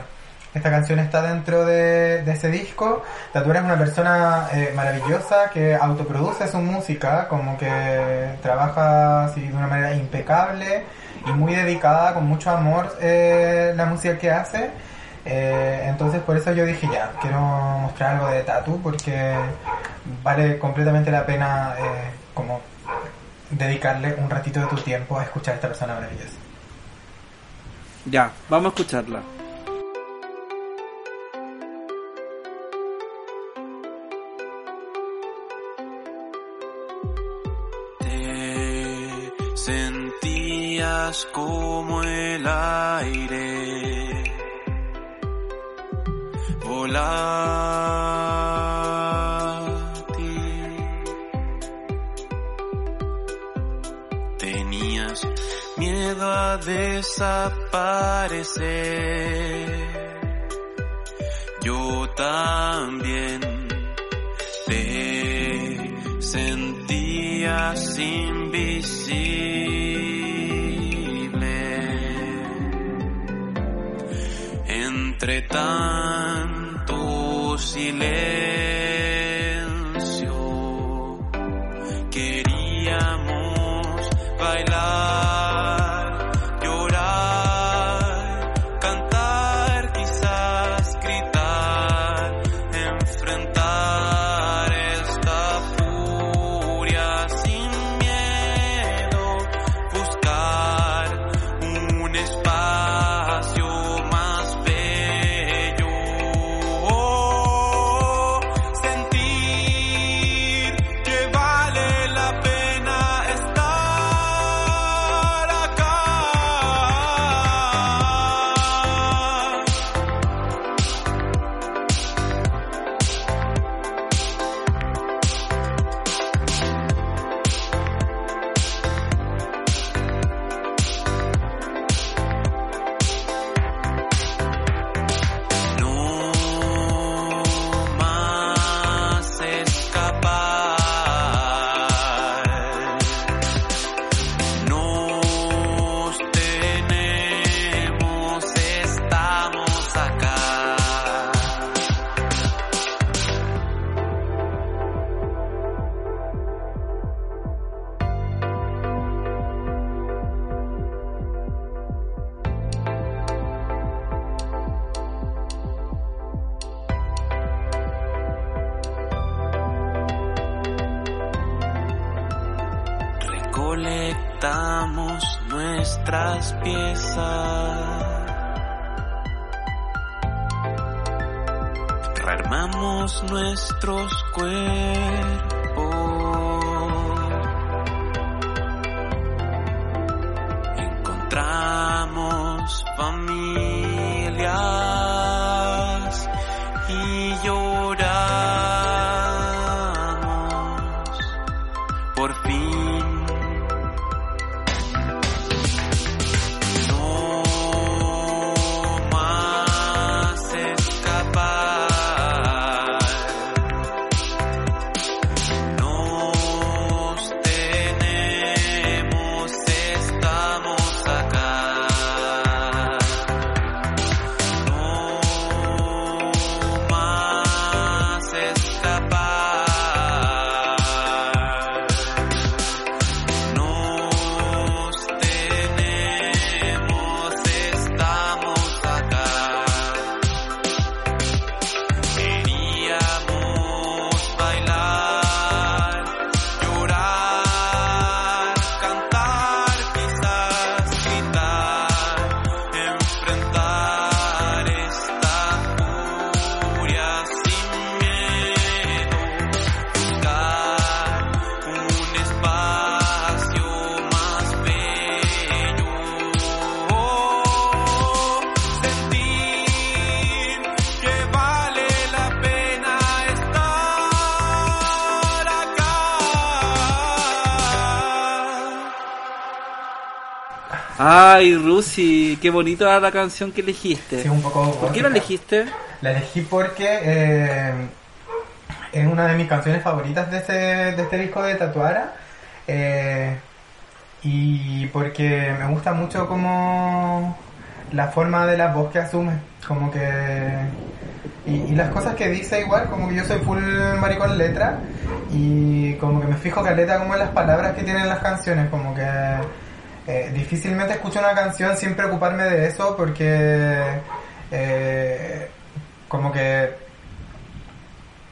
Esta canción está dentro de, ese disco. Tatuara es una persona eh, maravillosa que autoproduce su música, como que trabaja de una manera impecable y muy dedicada, con mucho amor, eh, la música que hace. Eh, entonces por eso yo dije ya, quiero mostrar algo de Tatu porque vale completamente la pena eh, como dedicarle un ratito de tu tiempo a escuchar a esta persona maravillosa. Ya, vamos a escucharla. Como el aire volátil. Tenías miedo a desaparecer. Yo también te sentías invisible entre tanto silencio queríamos bailar Ay, Rusi, qué bonita la canción que elegiste. Sí, un poco ¿Por qué la elegiste? La elegí porque eh, es una de mis canciones favoritas de este, de este disco de Tatuara. eh, y porque me gusta mucho como la forma de la voz que asume. Como que... Y, y las cosas que dice igual, como que yo soy full maricón letra. Y como que me fijo caleta como en las palabras que tienen las canciones. Como que... eh, difícilmente escucho una canción sin preocuparme de eso porque... eh, como que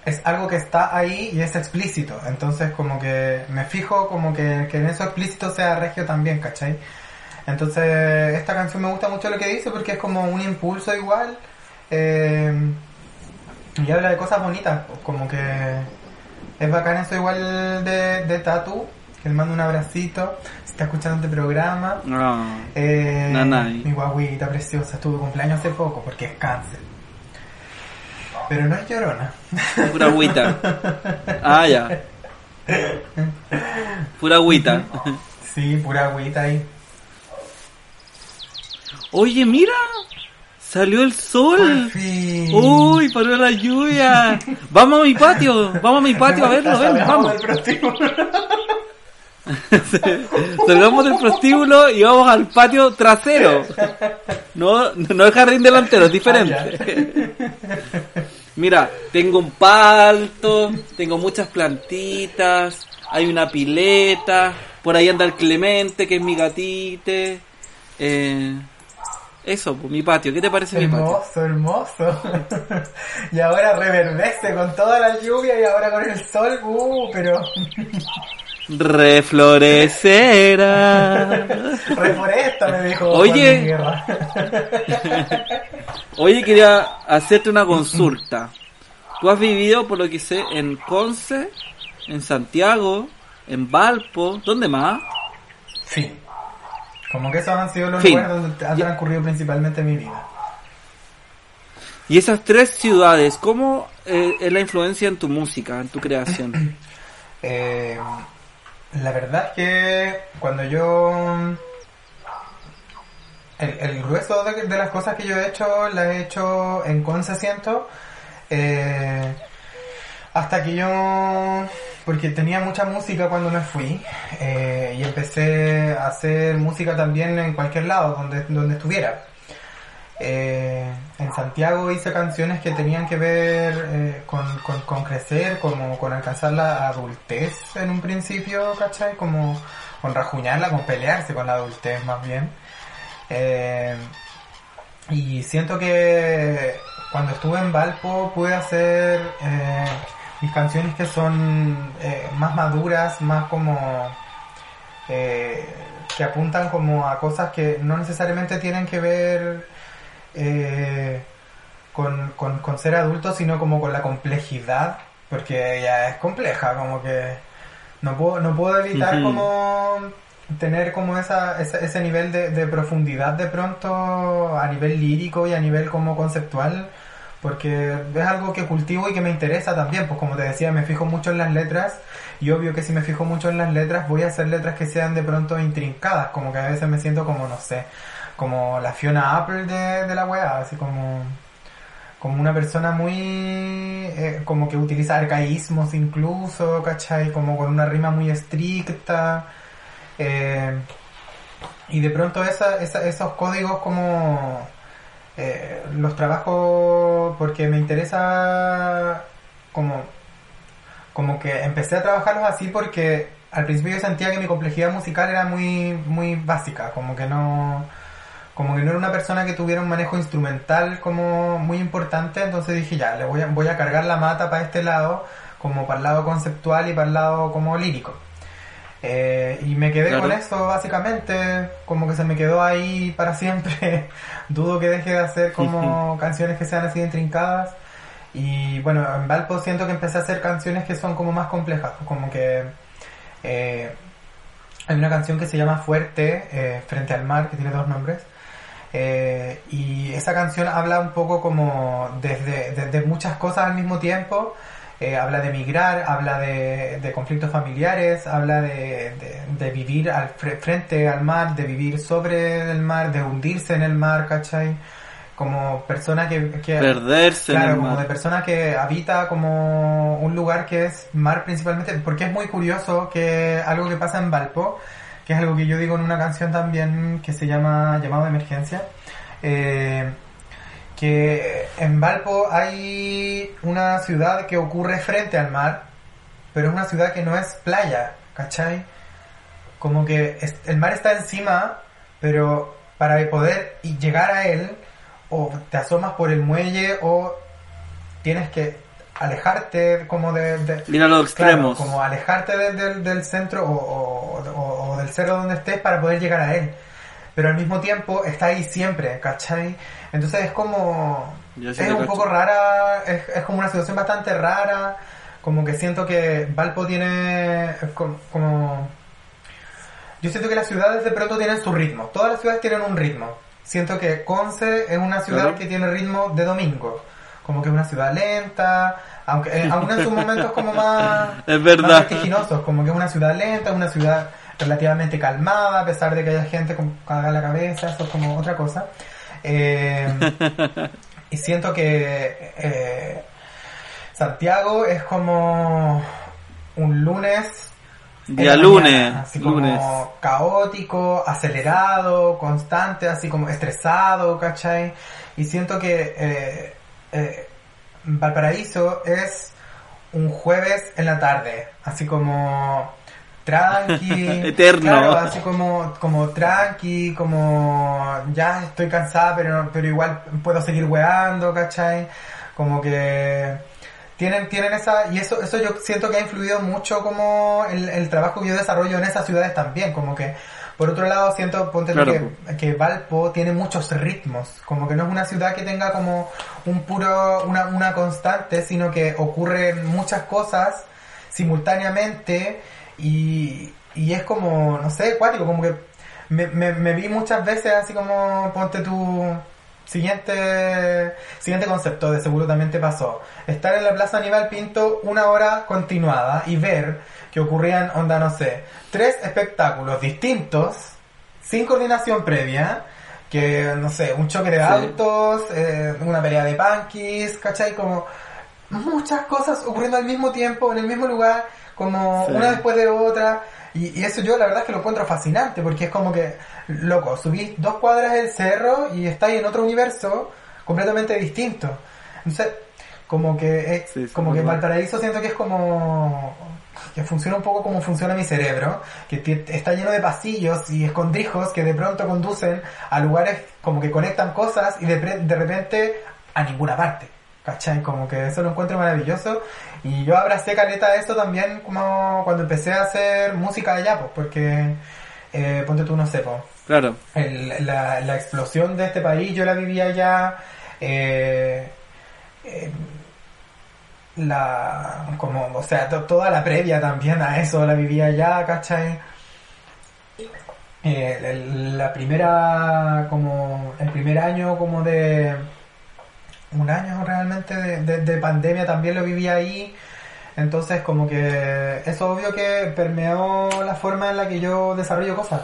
es algo que está ahí y es explícito. Entonces como que me fijo como que, que en eso explícito sea regio también, ¿cachai? Entonces esta canción me gusta mucho lo que dice porque es como un impulso igual. eh, y habla de cosas bonitas, pues, como que es bacán eso igual de, de Tatu, que le mando un abracito, está escuchando este programa. Ah, Eh, Nanay. mi guaguita preciosa, tuvo cumpleaños hace poco porque es cáncer. Pero no es llorona. pura agüita. Ah, ya. Pura agüita. Sí, pura agüita ahí. Oye, mira. Salió el sol. Uy, paró la lluvia. Vamos a mi patio. Vamos a mi patio a verlo. ven, vamos. Salgamos del prostíbulo y vamos al patio trasero. No, no el jardín delantero, es diferente. Mira, tengo un palto, tengo muchas plantitas, hay una pileta, por ahí anda el Clemente, que es mi gatite. Eh, eso, pues, mi patio. ¿Qué te parece mi patio? Hermoso, hermoso. y ahora reverdece con toda la lluvia y ahora con el sol. Uh, pero Reflorecerá. reforesta, me dijo. Oye. Oye, quería hacerte una consulta. Tú has vivido, por lo que sé, en Conce, en Santiago, en Valpo, ¿dónde más? Fin. Como que esos han sido los Fin. lugares donde ha transcurrido principalmente mi vida. Y esas tres ciudades, ¿cómo eh, es la influencia en tu música, en tu creación? Eh, la verdad es que cuando yo... El, el grueso de, de las cosas que yo he hecho, las he hecho en Conce, siento. Eh, hasta que yo... Porque tenía mucha música cuando me fui. eh, y empecé a hacer música también en cualquier lado, donde, donde estuviera. Eh, en Santiago hice canciones que tenían que ver eh, con, con, crecer, como con alcanzar la adultez en un principio, ¿cachai? Como con rajuñarla, con pelearse con la adultez más bien. Eh, y siento que cuando estuve en Valpo pude hacer eh, mis canciones que son más maduras, más como... que apuntan como a cosas que no necesariamente tienen que ver eh, con, con, con ser adulto, sino como con la complejidad, porque ella es compleja, como que no puedo, no puedo evitar como tener como esa, esa- ese nivel de, de profundidad de pronto a nivel lírico y a nivel como conceptual, porque es algo que cultivo y que me interesa también, pues como te decía, me fijo mucho en las letras y obvio que si me fijo mucho en las letras voy a hacer letras que sean de pronto intrincadas, como que a veces me siento como, no sé, como la Fiona Apple de, de la weá, así como como una persona muy eh, como que utiliza arcaísmos incluso, ¿cachai? Como con una rima muy estricta. eh, y de pronto esa, esa- esos códigos como eh, los trabajo porque me interesa como como que empecé a trabajarlos así porque al principio yo sentía que mi complejidad musical era muy muy básica, como que no como que no era una persona que tuviera un manejo instrumental como muy importante, entonces dije ya, le voy a, voy a cargar la mata para este lado, como para el lado conceptual y para el lado como lírico. Eh, y me quedé Claro. con eso básicamente, como que se me quedó ahí para siempre. Dudo que deje de hacer como canciones que sean así intrincadas. Y bueno, en Valpo siento que empecé a hacer canciones que son como más complejas, como que eh, hay una canción que se llama Fuerte, eh, Frente al Mar, que tiene dos nombres. Eh, y esa canción habla un poco como desde, desde muchas cosas al mismo tiempo. Eh, habla de migrar, habla de, de conflictos familiares, habla de, de- de vivir al fre- frente al mar, de vivir sobre el mar, de hundirse en el mar, ¿cachai? Como persona que... que Perderse Claro, en el como de mar. persona que habita como un lugar que es mar principalmente, porque es muy curioso que algo que pasa en Valpo, que es algo que yo digo en una canción también que se llama Llamado de Emergencia, eh, que en Valpo hay una ciudad que ocurre frente al mar, pero es una ciudad que no es playa, ¿cachai? Como que el mar está encima, pero para poder llegar a él, o te asomas por el muelle o tienes que alejarte como de... de- Ir a los claro, extremos. como alejarte del, del, del centro o, o- del cerro donde estés para poder llegar a él. Pero al mismo tiempo está ahí siempre, ¿cachai? Entonces es como... Sí es un cacho. poco rara, es, es como una situación bastante rara, como que siento que Valpo tiene como, como- Yo siento que las ciudades de pronto tienen su ritmo, todas las ciudades tienen un ritmo. Siento que Conce es una ciudad Claro. que tiene ritmo de domingo, como que es una ciudad lenta, aunque eh, aún en sus momentos como más, Es verdad. más vertiginosos, como que es una ciudad lenta, es una ciudad relativamente calmada, a pesar de que haya gente con caga la cabeza, eso es como otra cosa. Eh, y siento que eh, Santiago es como un lunes. Día lunes, mañana, así como caótico, acelerado, constante, así como estresado, ¿cachai? Y siento que eh, eh, Valparaíso es un jueves en la tarde, así como tranqui, Eterno. claro, así como, como tranqui, como ya estoy cansada, pero, pero igual puedo seguir weando, ¿cachai? Como que tienen, tienen esa, y eso, eso yo siento que ha influido mucho como el, el trabajo que yo desarrollo en esas ciudades también, como que por otro lado siento, ponte tú Claro. que, que Valpo tiene muchos ritmos, como que no es una ciudad que tenga como un puro, una, una constante, sino que ocurren muchas cosas simultáneamente y, y es como, no sé, cuático, como que me, me, me vi muchas veces así como, ponte tu siguiente, siguiente concepto, de seguro también te pasó, estar en la Plaza Aníbal Pinto una hora continuada y ver que ocurrían, onda, no sé, tres espectáculos distintos, sin coordinación previa, que, no sé, un choque de Sí. autos, eh, una pelea de punkies, ¿cachai? Como muchas cosas ocurriendo al mismo tiempo, en el mismo lugar, como Sí. una después de otra. Y, y eso yo la verdad es que lo encuentro fascinante, porque es como que, loco, subís dos cuadras del cerro y estáis en otro universo completamente distinto. Entonces, como que es, Sí, sí, como que. Valparaíso siento que es como que funciona un poco como funciona mi cerebro, que está lleno de pasillos y escondrijos que de pronto conducen a lugares como que conectan cosas y de, de repente a ninguna parte. ¿Cachai? Como que eso lo encuentro maravilloso. Y yo abracé caleta eso también como cuando empecé a hacer música allá, pues, porque, eh, ponte tú, no sé, pues, Claro. el- la, la explosión de este país yo la vivía allá eh, eh, la como o sea to- toda la previa también a eso la vivía allá ¿cachai? eh, la primera, como el primer año como de un año realmente de, de- de pandemia también lo viví ahí. Entonces como que es obvio que permeó la forma en la que yo desarrollo cosas.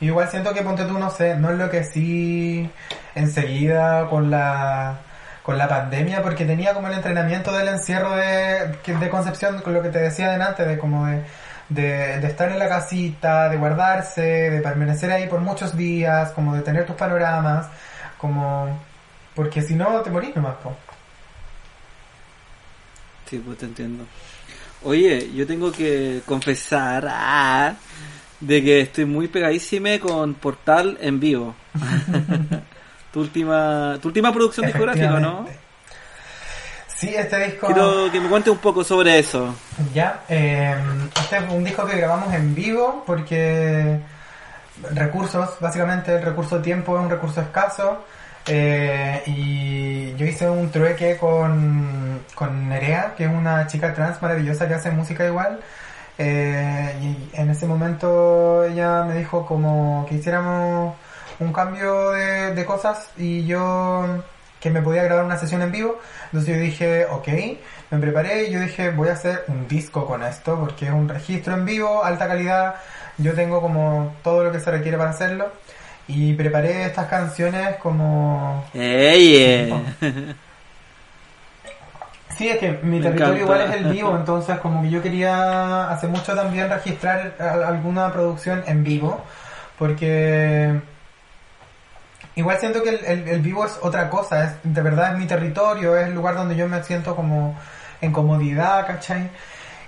Igual siento que ponte tú, no sé, no es lo que sí enseguida con la con la pandemia porque tenía como el entrenamiento del encierro de, de Concepción, con lo que te decía antes, de como de, de, de estar en la casita, de guardarse, de permanecer ahí por muchos días, como de tener tus panoramas, como porque si no te morís nomás, po. Sí, pues te entiendo. Oye, yo tengo que confesar ah, de que estoy muy pegadísime con Portal en vivo. tu última tu última producción discográfica, ¿no? Sí, este disco... Quiero que me cuentes un poco sobre eso. Ya, eh, este es un disco que grabamos en vivo porque recursos, básicamente el recurso tiempo es un recurso escaso eh, y yo hice un trueque con, con Nerea, que es una chica trans maravillosa que hace música igual. eh, y en ese momento ella me dijo como que hiciéramos un cambio de, de cosas y yo que me podía grabar una sesión en vivo. Entonces yo dije, ok, me preparé y yo dije, voy a hacer un disco con esto porque es un registro en vivo, alta calidad. Yo tengo como todo lo que se requiere para hacerlo. Y preparé estas canciones como... ¡Ey! eh. Sí, es que mi Me territorio encanta. igual es el vivo, entonces como que yo quería hace mucho también registrar alguna producción en vivo, porque igual siento que el, el- el vivo es otra cosa, es de verdad es mi territorio, es el lugar donde yo me siento como en comodidad, ¿cachai?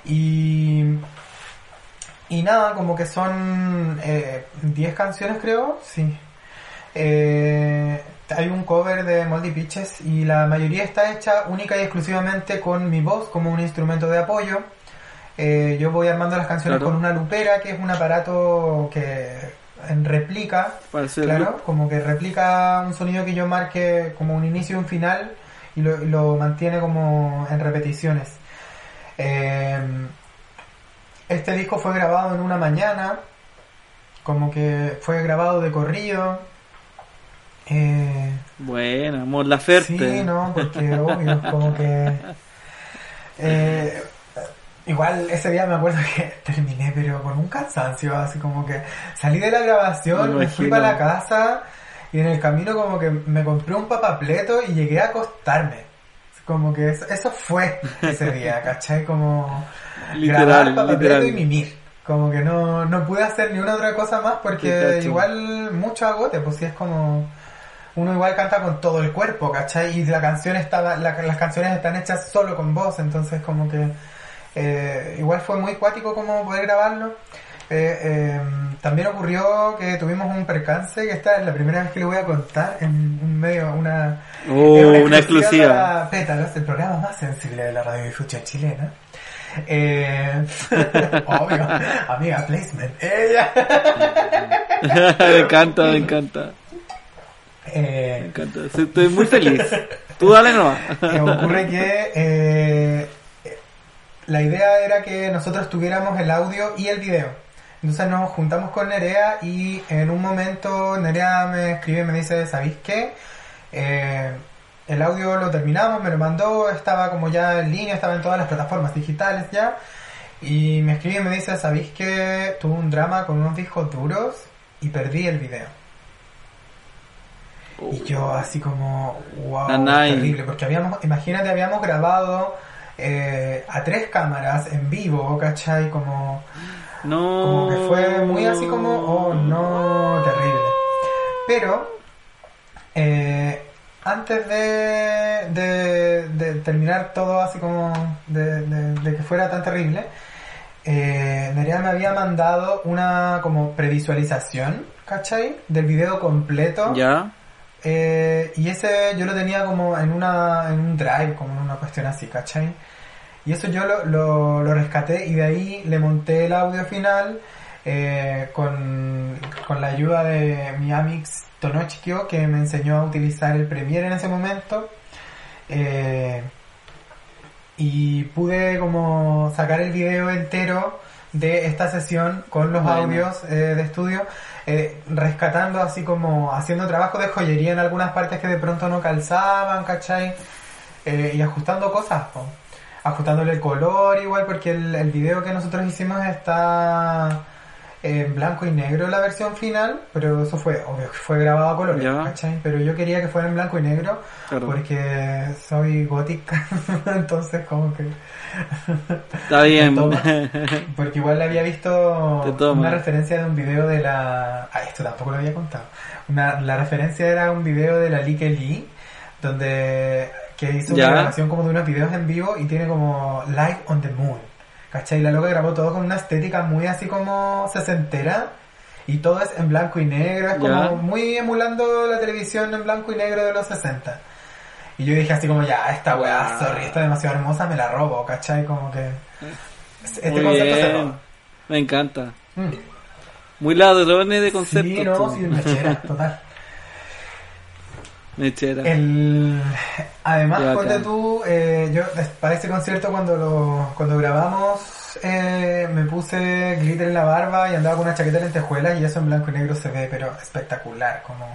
Y, y nada, como que son eh, 10 canciones creo, sí. Eh, hay un cover de Moldy Pitches y la mayoría está hecha única y exclusivamente con mi voz como un instrumento de apoyo. Eh, yo voy armando las canciones Claro. con una lupera, que es un aparato que replica, claro, como que replica un sonido que yo marque como un inicio y un final y lo, y lo mantiene como en repeticiones. Eh, este disco fue grabado en una mañana, como que fue grabado de corrido. Eh, Buena, Mon Laferte. Sí, no, porque obvio, como que... eh, igual ese día me acuerdo que terminé, pero con un cansancio, así como que salí de la grabación, Me me fui para la casa y en el camino como que me compré un papapleto y llegué a acostarme. Como que eso, eso fue ese día, ¿cachai? Como Literal, grabar literal. y mimir. Como que no, no pude hacer ni una otra cosa más porque igual mucho agote, pues sí es como uno igual canta con todo el cuerpo, ¿cachai? Y la canción estaba, la- las canciones están hechas solo con voz, entonces como que eh, igual fue muy cuático como poder grabarlo. Eh, eh, también ocurrió que tuvimos un percance, que esta es la primera vez que le voy a contar en un medio, una, Oh, una exclusiva. Pétalos, el programa más sensible de la radiodifusión chilena. Eh, obvio, amiga, placement. Ella. me encanta, me encanta. Me Eh, encanta. Estoy muy feliz. Tú dale nomás. ocurre que eh, la idea era que nosotros tuviéramos el audio y el video. Entonces nos juntamos con Nerea y en un momento Nerea me escribe y me dice, ¿sabéis qué? Eh, el audio lo terminamos, me lo mandó, estaba como ya en línea, estaba en todas las plataformas digitales ya. Y me escribe y me dice, ¿sabéis que tuve un drama con unos discos duros y perdí el video? Y yo así como, wow, Nanay. terrible, porque habíamos, imagínate, habíamos grabado eh, a tres cámaras en vivo, ¿cachai? Como, No. como que fue muy así como, oh no, terrible. Pero, eh, antes de, de, de terminar todo así como, de, de- de que fuera tan terrible, eh, Nerea me había mandado una como previsualización, ¿cachai? Del video completo. Ya. Eh, y ese yo lo tenía como en una en un drive, como en una cuestión así, ¿cachai? Y eso yo lo, lo, lo rescaté y de ahí le monté el audio final eh, con, con la ayuda de mi amix Tonochikyo que me enseñó a utilizar el Premiere en ese momento. Eh, y pude como sacar el video entero de esta sesión con los Bueno. audios eh, de estudio, eh, rescatando así como haciendo trabajo de joyería en algunas partes que de pronto no calzaban, ¿cachai? Eh, y ajustando cosas, po. Ajustándole el color igual, porque el, el video que nosotros hicimos está en blanco y negro la versión final, pero eso fue, obvio, fue grabado a colores, Ya. ¿cachai? Pero yo quería que fuera en blanco y negro Claro. porque soy gótica, entonces como que... Está bien. Porque igual le había visto una referencia de un video de la... Ah, esto tampoco lo había contado. Una, la referencia era un video de la Lee Lee, donde que hizo Ya. una grabación como de unos videos en vivo y tiene como Live on the Moon. ¿Cachai? La loca grabó todo con una estética muy así como sesentera. Y todo es en blanco y negro, es Ya. como muy emulando la televisión en blanco y negro de los 60. Y yo dije así como, ya, esta weá, Wow. sorry, está demasiado hermosa, me la robo, ¿cachai? Como que... Este Muy concepto se bien. roba. Me encanta. Mm. Muy ladrones de conceptos. Sí, no, sí, mechera, total. Mechera. El, además, ponte tú, eh, yo para este concierto cuando lo, cuando grabamos eh, me puse glitter en la barba y andaba con una chaqueta de lentejuelas y eso en blanco y negro se ve, pero espectacular, como...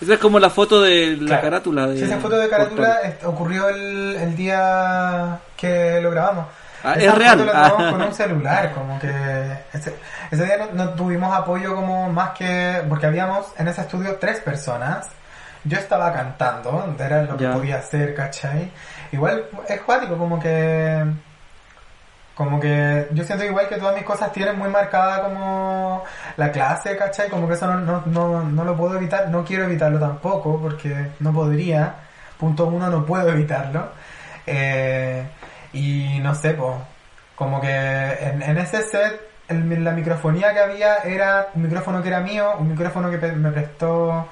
Esa es como la foto de la Claro. carátula. De Sí, esa foto de carátula Portal. est- ocurrió el, el día que lo grabamos. Ah, es real. tomamos Ah. con un celular, como que ese, ese día no, no tuvimos apoyo como más que porque habíamos en ese estudio tres personas. Yo estaba cantando, era lo que podía hacer, ¿cachai? Igual es cuático, como que como que yo siento igual que todas mis cosas tienen muy marcada como la clase, ¿cachai? Como que eso no, no, no, no lo puedo evitar, no quiero evitarlo tampoco porque no podría. Punto uno, no puedo evitarlo. Eh, y no sé, pues, como que en, en ese set el- la microfonía que había era un micrófono que era mío, un micrófono que me prestó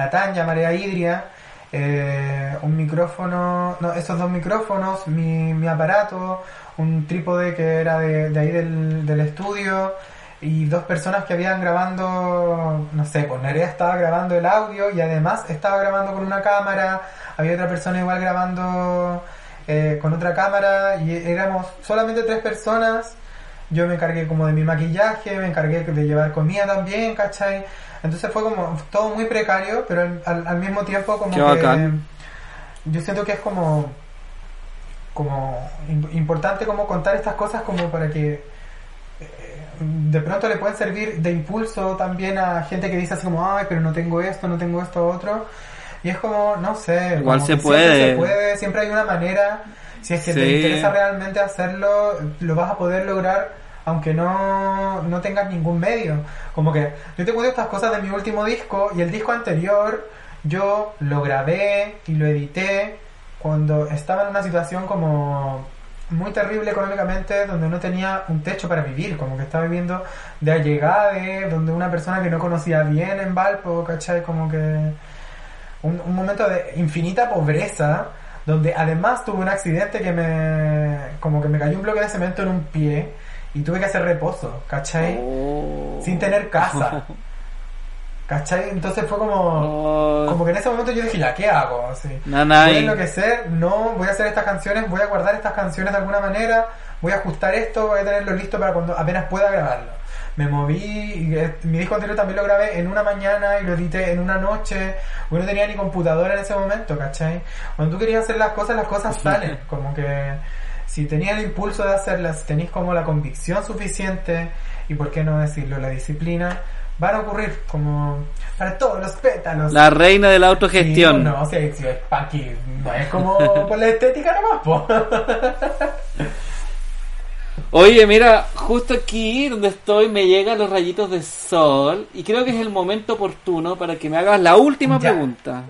la Tanya, Marea Hidria, eh, un micrófono, no, esos dos micrófonos, mi, mi aparato, un trípode que era de, de ahí del, del estudio y dos personas que habían grabando, no sé, pues Nerea estaba grabando el audio y además estaba grabando con una cámara, había otra persona igual grabando eh, con otra cámara y éramos solamente tres personas. Yo me encargué como de mi maquillaje, me encargué de llevar comida también, ¿cachai? Entonces fue como todo muy precario, pero al, al- mismo tiempo como Qué que bacán. yo siento que es como como im- importante como contar estas cosas como para que eh, de pronto le pueden servir de impulso también a gente que dice así como ay pero no tengo esto no tengo esto otro y es como no sé Igual puede. se puede siempre hay una manera si es que te interesa realmente hacerlo lo vas a poder lograr aunque no, no tengas ningún medio. Como que yo te cuento estas cosas de mi último disco y el disco anterior yo lo grabé y lo edité cuando estaba en una situación como muy terrible económicamente, donde no tenía un techo para vivir, como que estaba viviendo de allegade, donde una persona que no conocía bien en Valpo, ¿cachai? Como que un, un momento de infinita pobreza, donde además tuve un accidente que me, como que me cayó un bloque de cemento en un pie y tuve que hacer reposo, ¿cachai? Oh. Sin tener casa. ¿Cachai? Entonces fue como... Oh. Como que en ese momento yo dije, ya, ¿qué hago? Así, Nanay. voy a enloquecer, no, voy a hacer estas canciones, voy a guardar estas canciones de alguna manera, voy a ajustar esto, voy a tenerlo listo para cuando apenas pueda grabarlo. Me moví, y, eh, mi disco anterior también lo grabé en una mañana y lo edité en una noche, porque no tenía ni computadora en ese momento, ¿cachai? Cuando tú querías hacer las cosas, las cosas salen, como que si tenías el impulso de hacerlas, si tenéis como la convicción suficiente, y por qué no decirlo, la disciplina, van a ocurrir como para todos los pétalos. La reina de la Sí, autogestión. no, si, si es punky, no es como por la estética nomás, po. Oye, mira, justo aquí donde estoy me llegan los rayitos de sol y creo que es el momento oportuno para que me hagas la última Ya. pregunta.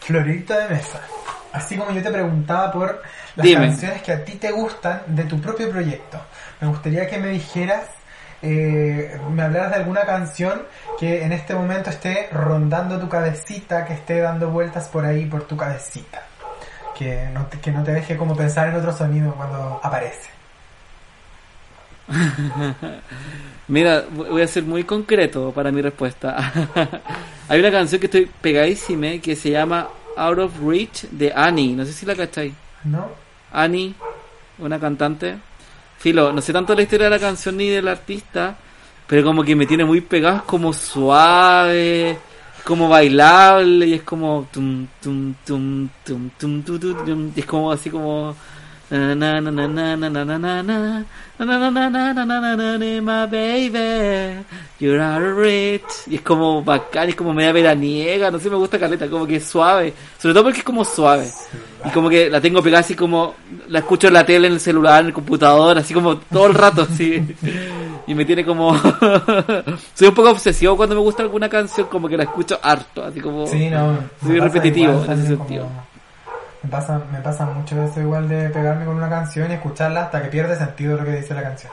Florita de mesa. Así como yo te preguntaba por las Dime. canciones que a ti te gustan de tu propio proyecto. Me gustaría que me dijeras, eh, me hablaras de alguna canción que en este momento esté rondando tu cabecita, que esté dando vueltas por ahí por tu cabecita. Que no te, que no te deje como pensar en otro sonido cuando aparece. Mira, voy a ser muy concreto para mi respuesta. Hay una canción que estoy pegadísima que se llama Out of Reach de Annie. No sé si la cacháis. ¿No? Annie, una cantante. Filo, no sé tanto la historia de la canción ni del artista, pero como que me tiene muy pegado, es como suave, como bailable y es como tum tum tum tum tum tum tum, tum, y es como así como y es como bacán, es como media veraniega, no sé, me gusta Caleta, como que es suave. Sobre todo porque es como suave. Y como que la tengo pegada así como, la escucho en la tele, en el celular, en el computador, así como todo el rato, así. Y me tiene como... Soy un poco obsesivo cuando me gusta alguna canción, como que la escucho harto, así como... Sí, no. Soy repetitivo igual, sentido. Me pasa, me pasa mucho eso igual de pegarme con una canción y escucharla hasta que pierde sentido lo que dice la canción.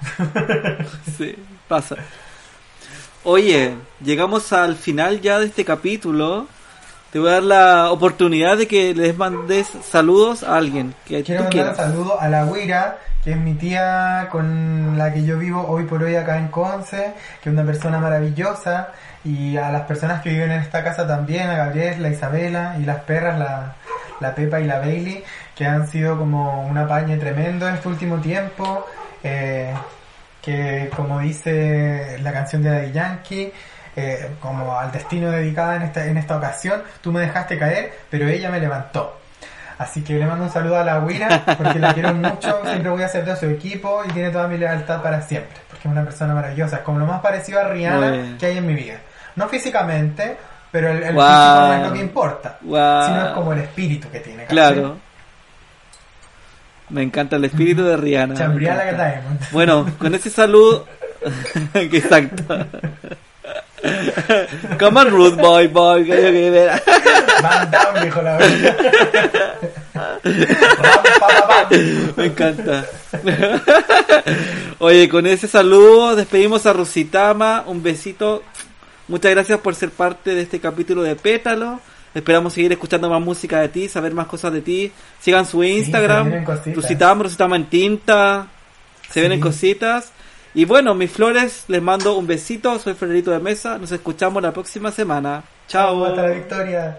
Sí, pasa. Oye, llegamos al final ya de este capítulo. Te voy a dar la oportunidad de que les mandes saludos a alguien que Quiero tú mandar un quieras. saludo a la Guira, que es mi tía con la que yo vivo hoy por hoy acá en Conce, que es una persona maravillosa, y a las personas que viven en esta casa también, a Gabriel, la Isabela y las perras, la, la Pepa y la Bailey, que han sido como un apañe tremendo este último tiempo, eh, que como dice la canción de Daddy Yankee, eh, como al destino dedicada en esta, en esta ocasión, tú me dejaste caer, pero ella me levantó. Así que le mando un saludo a la Guira, porque la quiero mucho, siempre voy a ser de su equipo y tiene toda mi lealtad para siempre, porque es una persona maravillosa, es como lo más parecido a Rihanna que hay en mi vida. No físicamente, pero el, el Wow. físico no es lo que importa, Wow. sino es como el espíritu que tiene. Claro. Me encanta el espíritu de Rihanna. me Chambriala que traemos. Bueno, con ese saludo. Exacto. Come on, Ruth Boy, boy. que yo que ver. Van down, dijo la pam. Me encanta. Oye, con ese saludo despedimos a Rusitama. Un besito. Muchas gracias por ser parte de este capítulo de Pétalo. Esperamos seguir escuchando más música de ti, saber más cosas de ti. Sigan su Instagram. Rusitama, Rusitama en tinta. Se Sí. vienen cositas. Y bueno, mis flores, les mando un besito. Soy Florito de Mesa. Nos escuchamos la próxima semana. Chao. Hasta la victoria.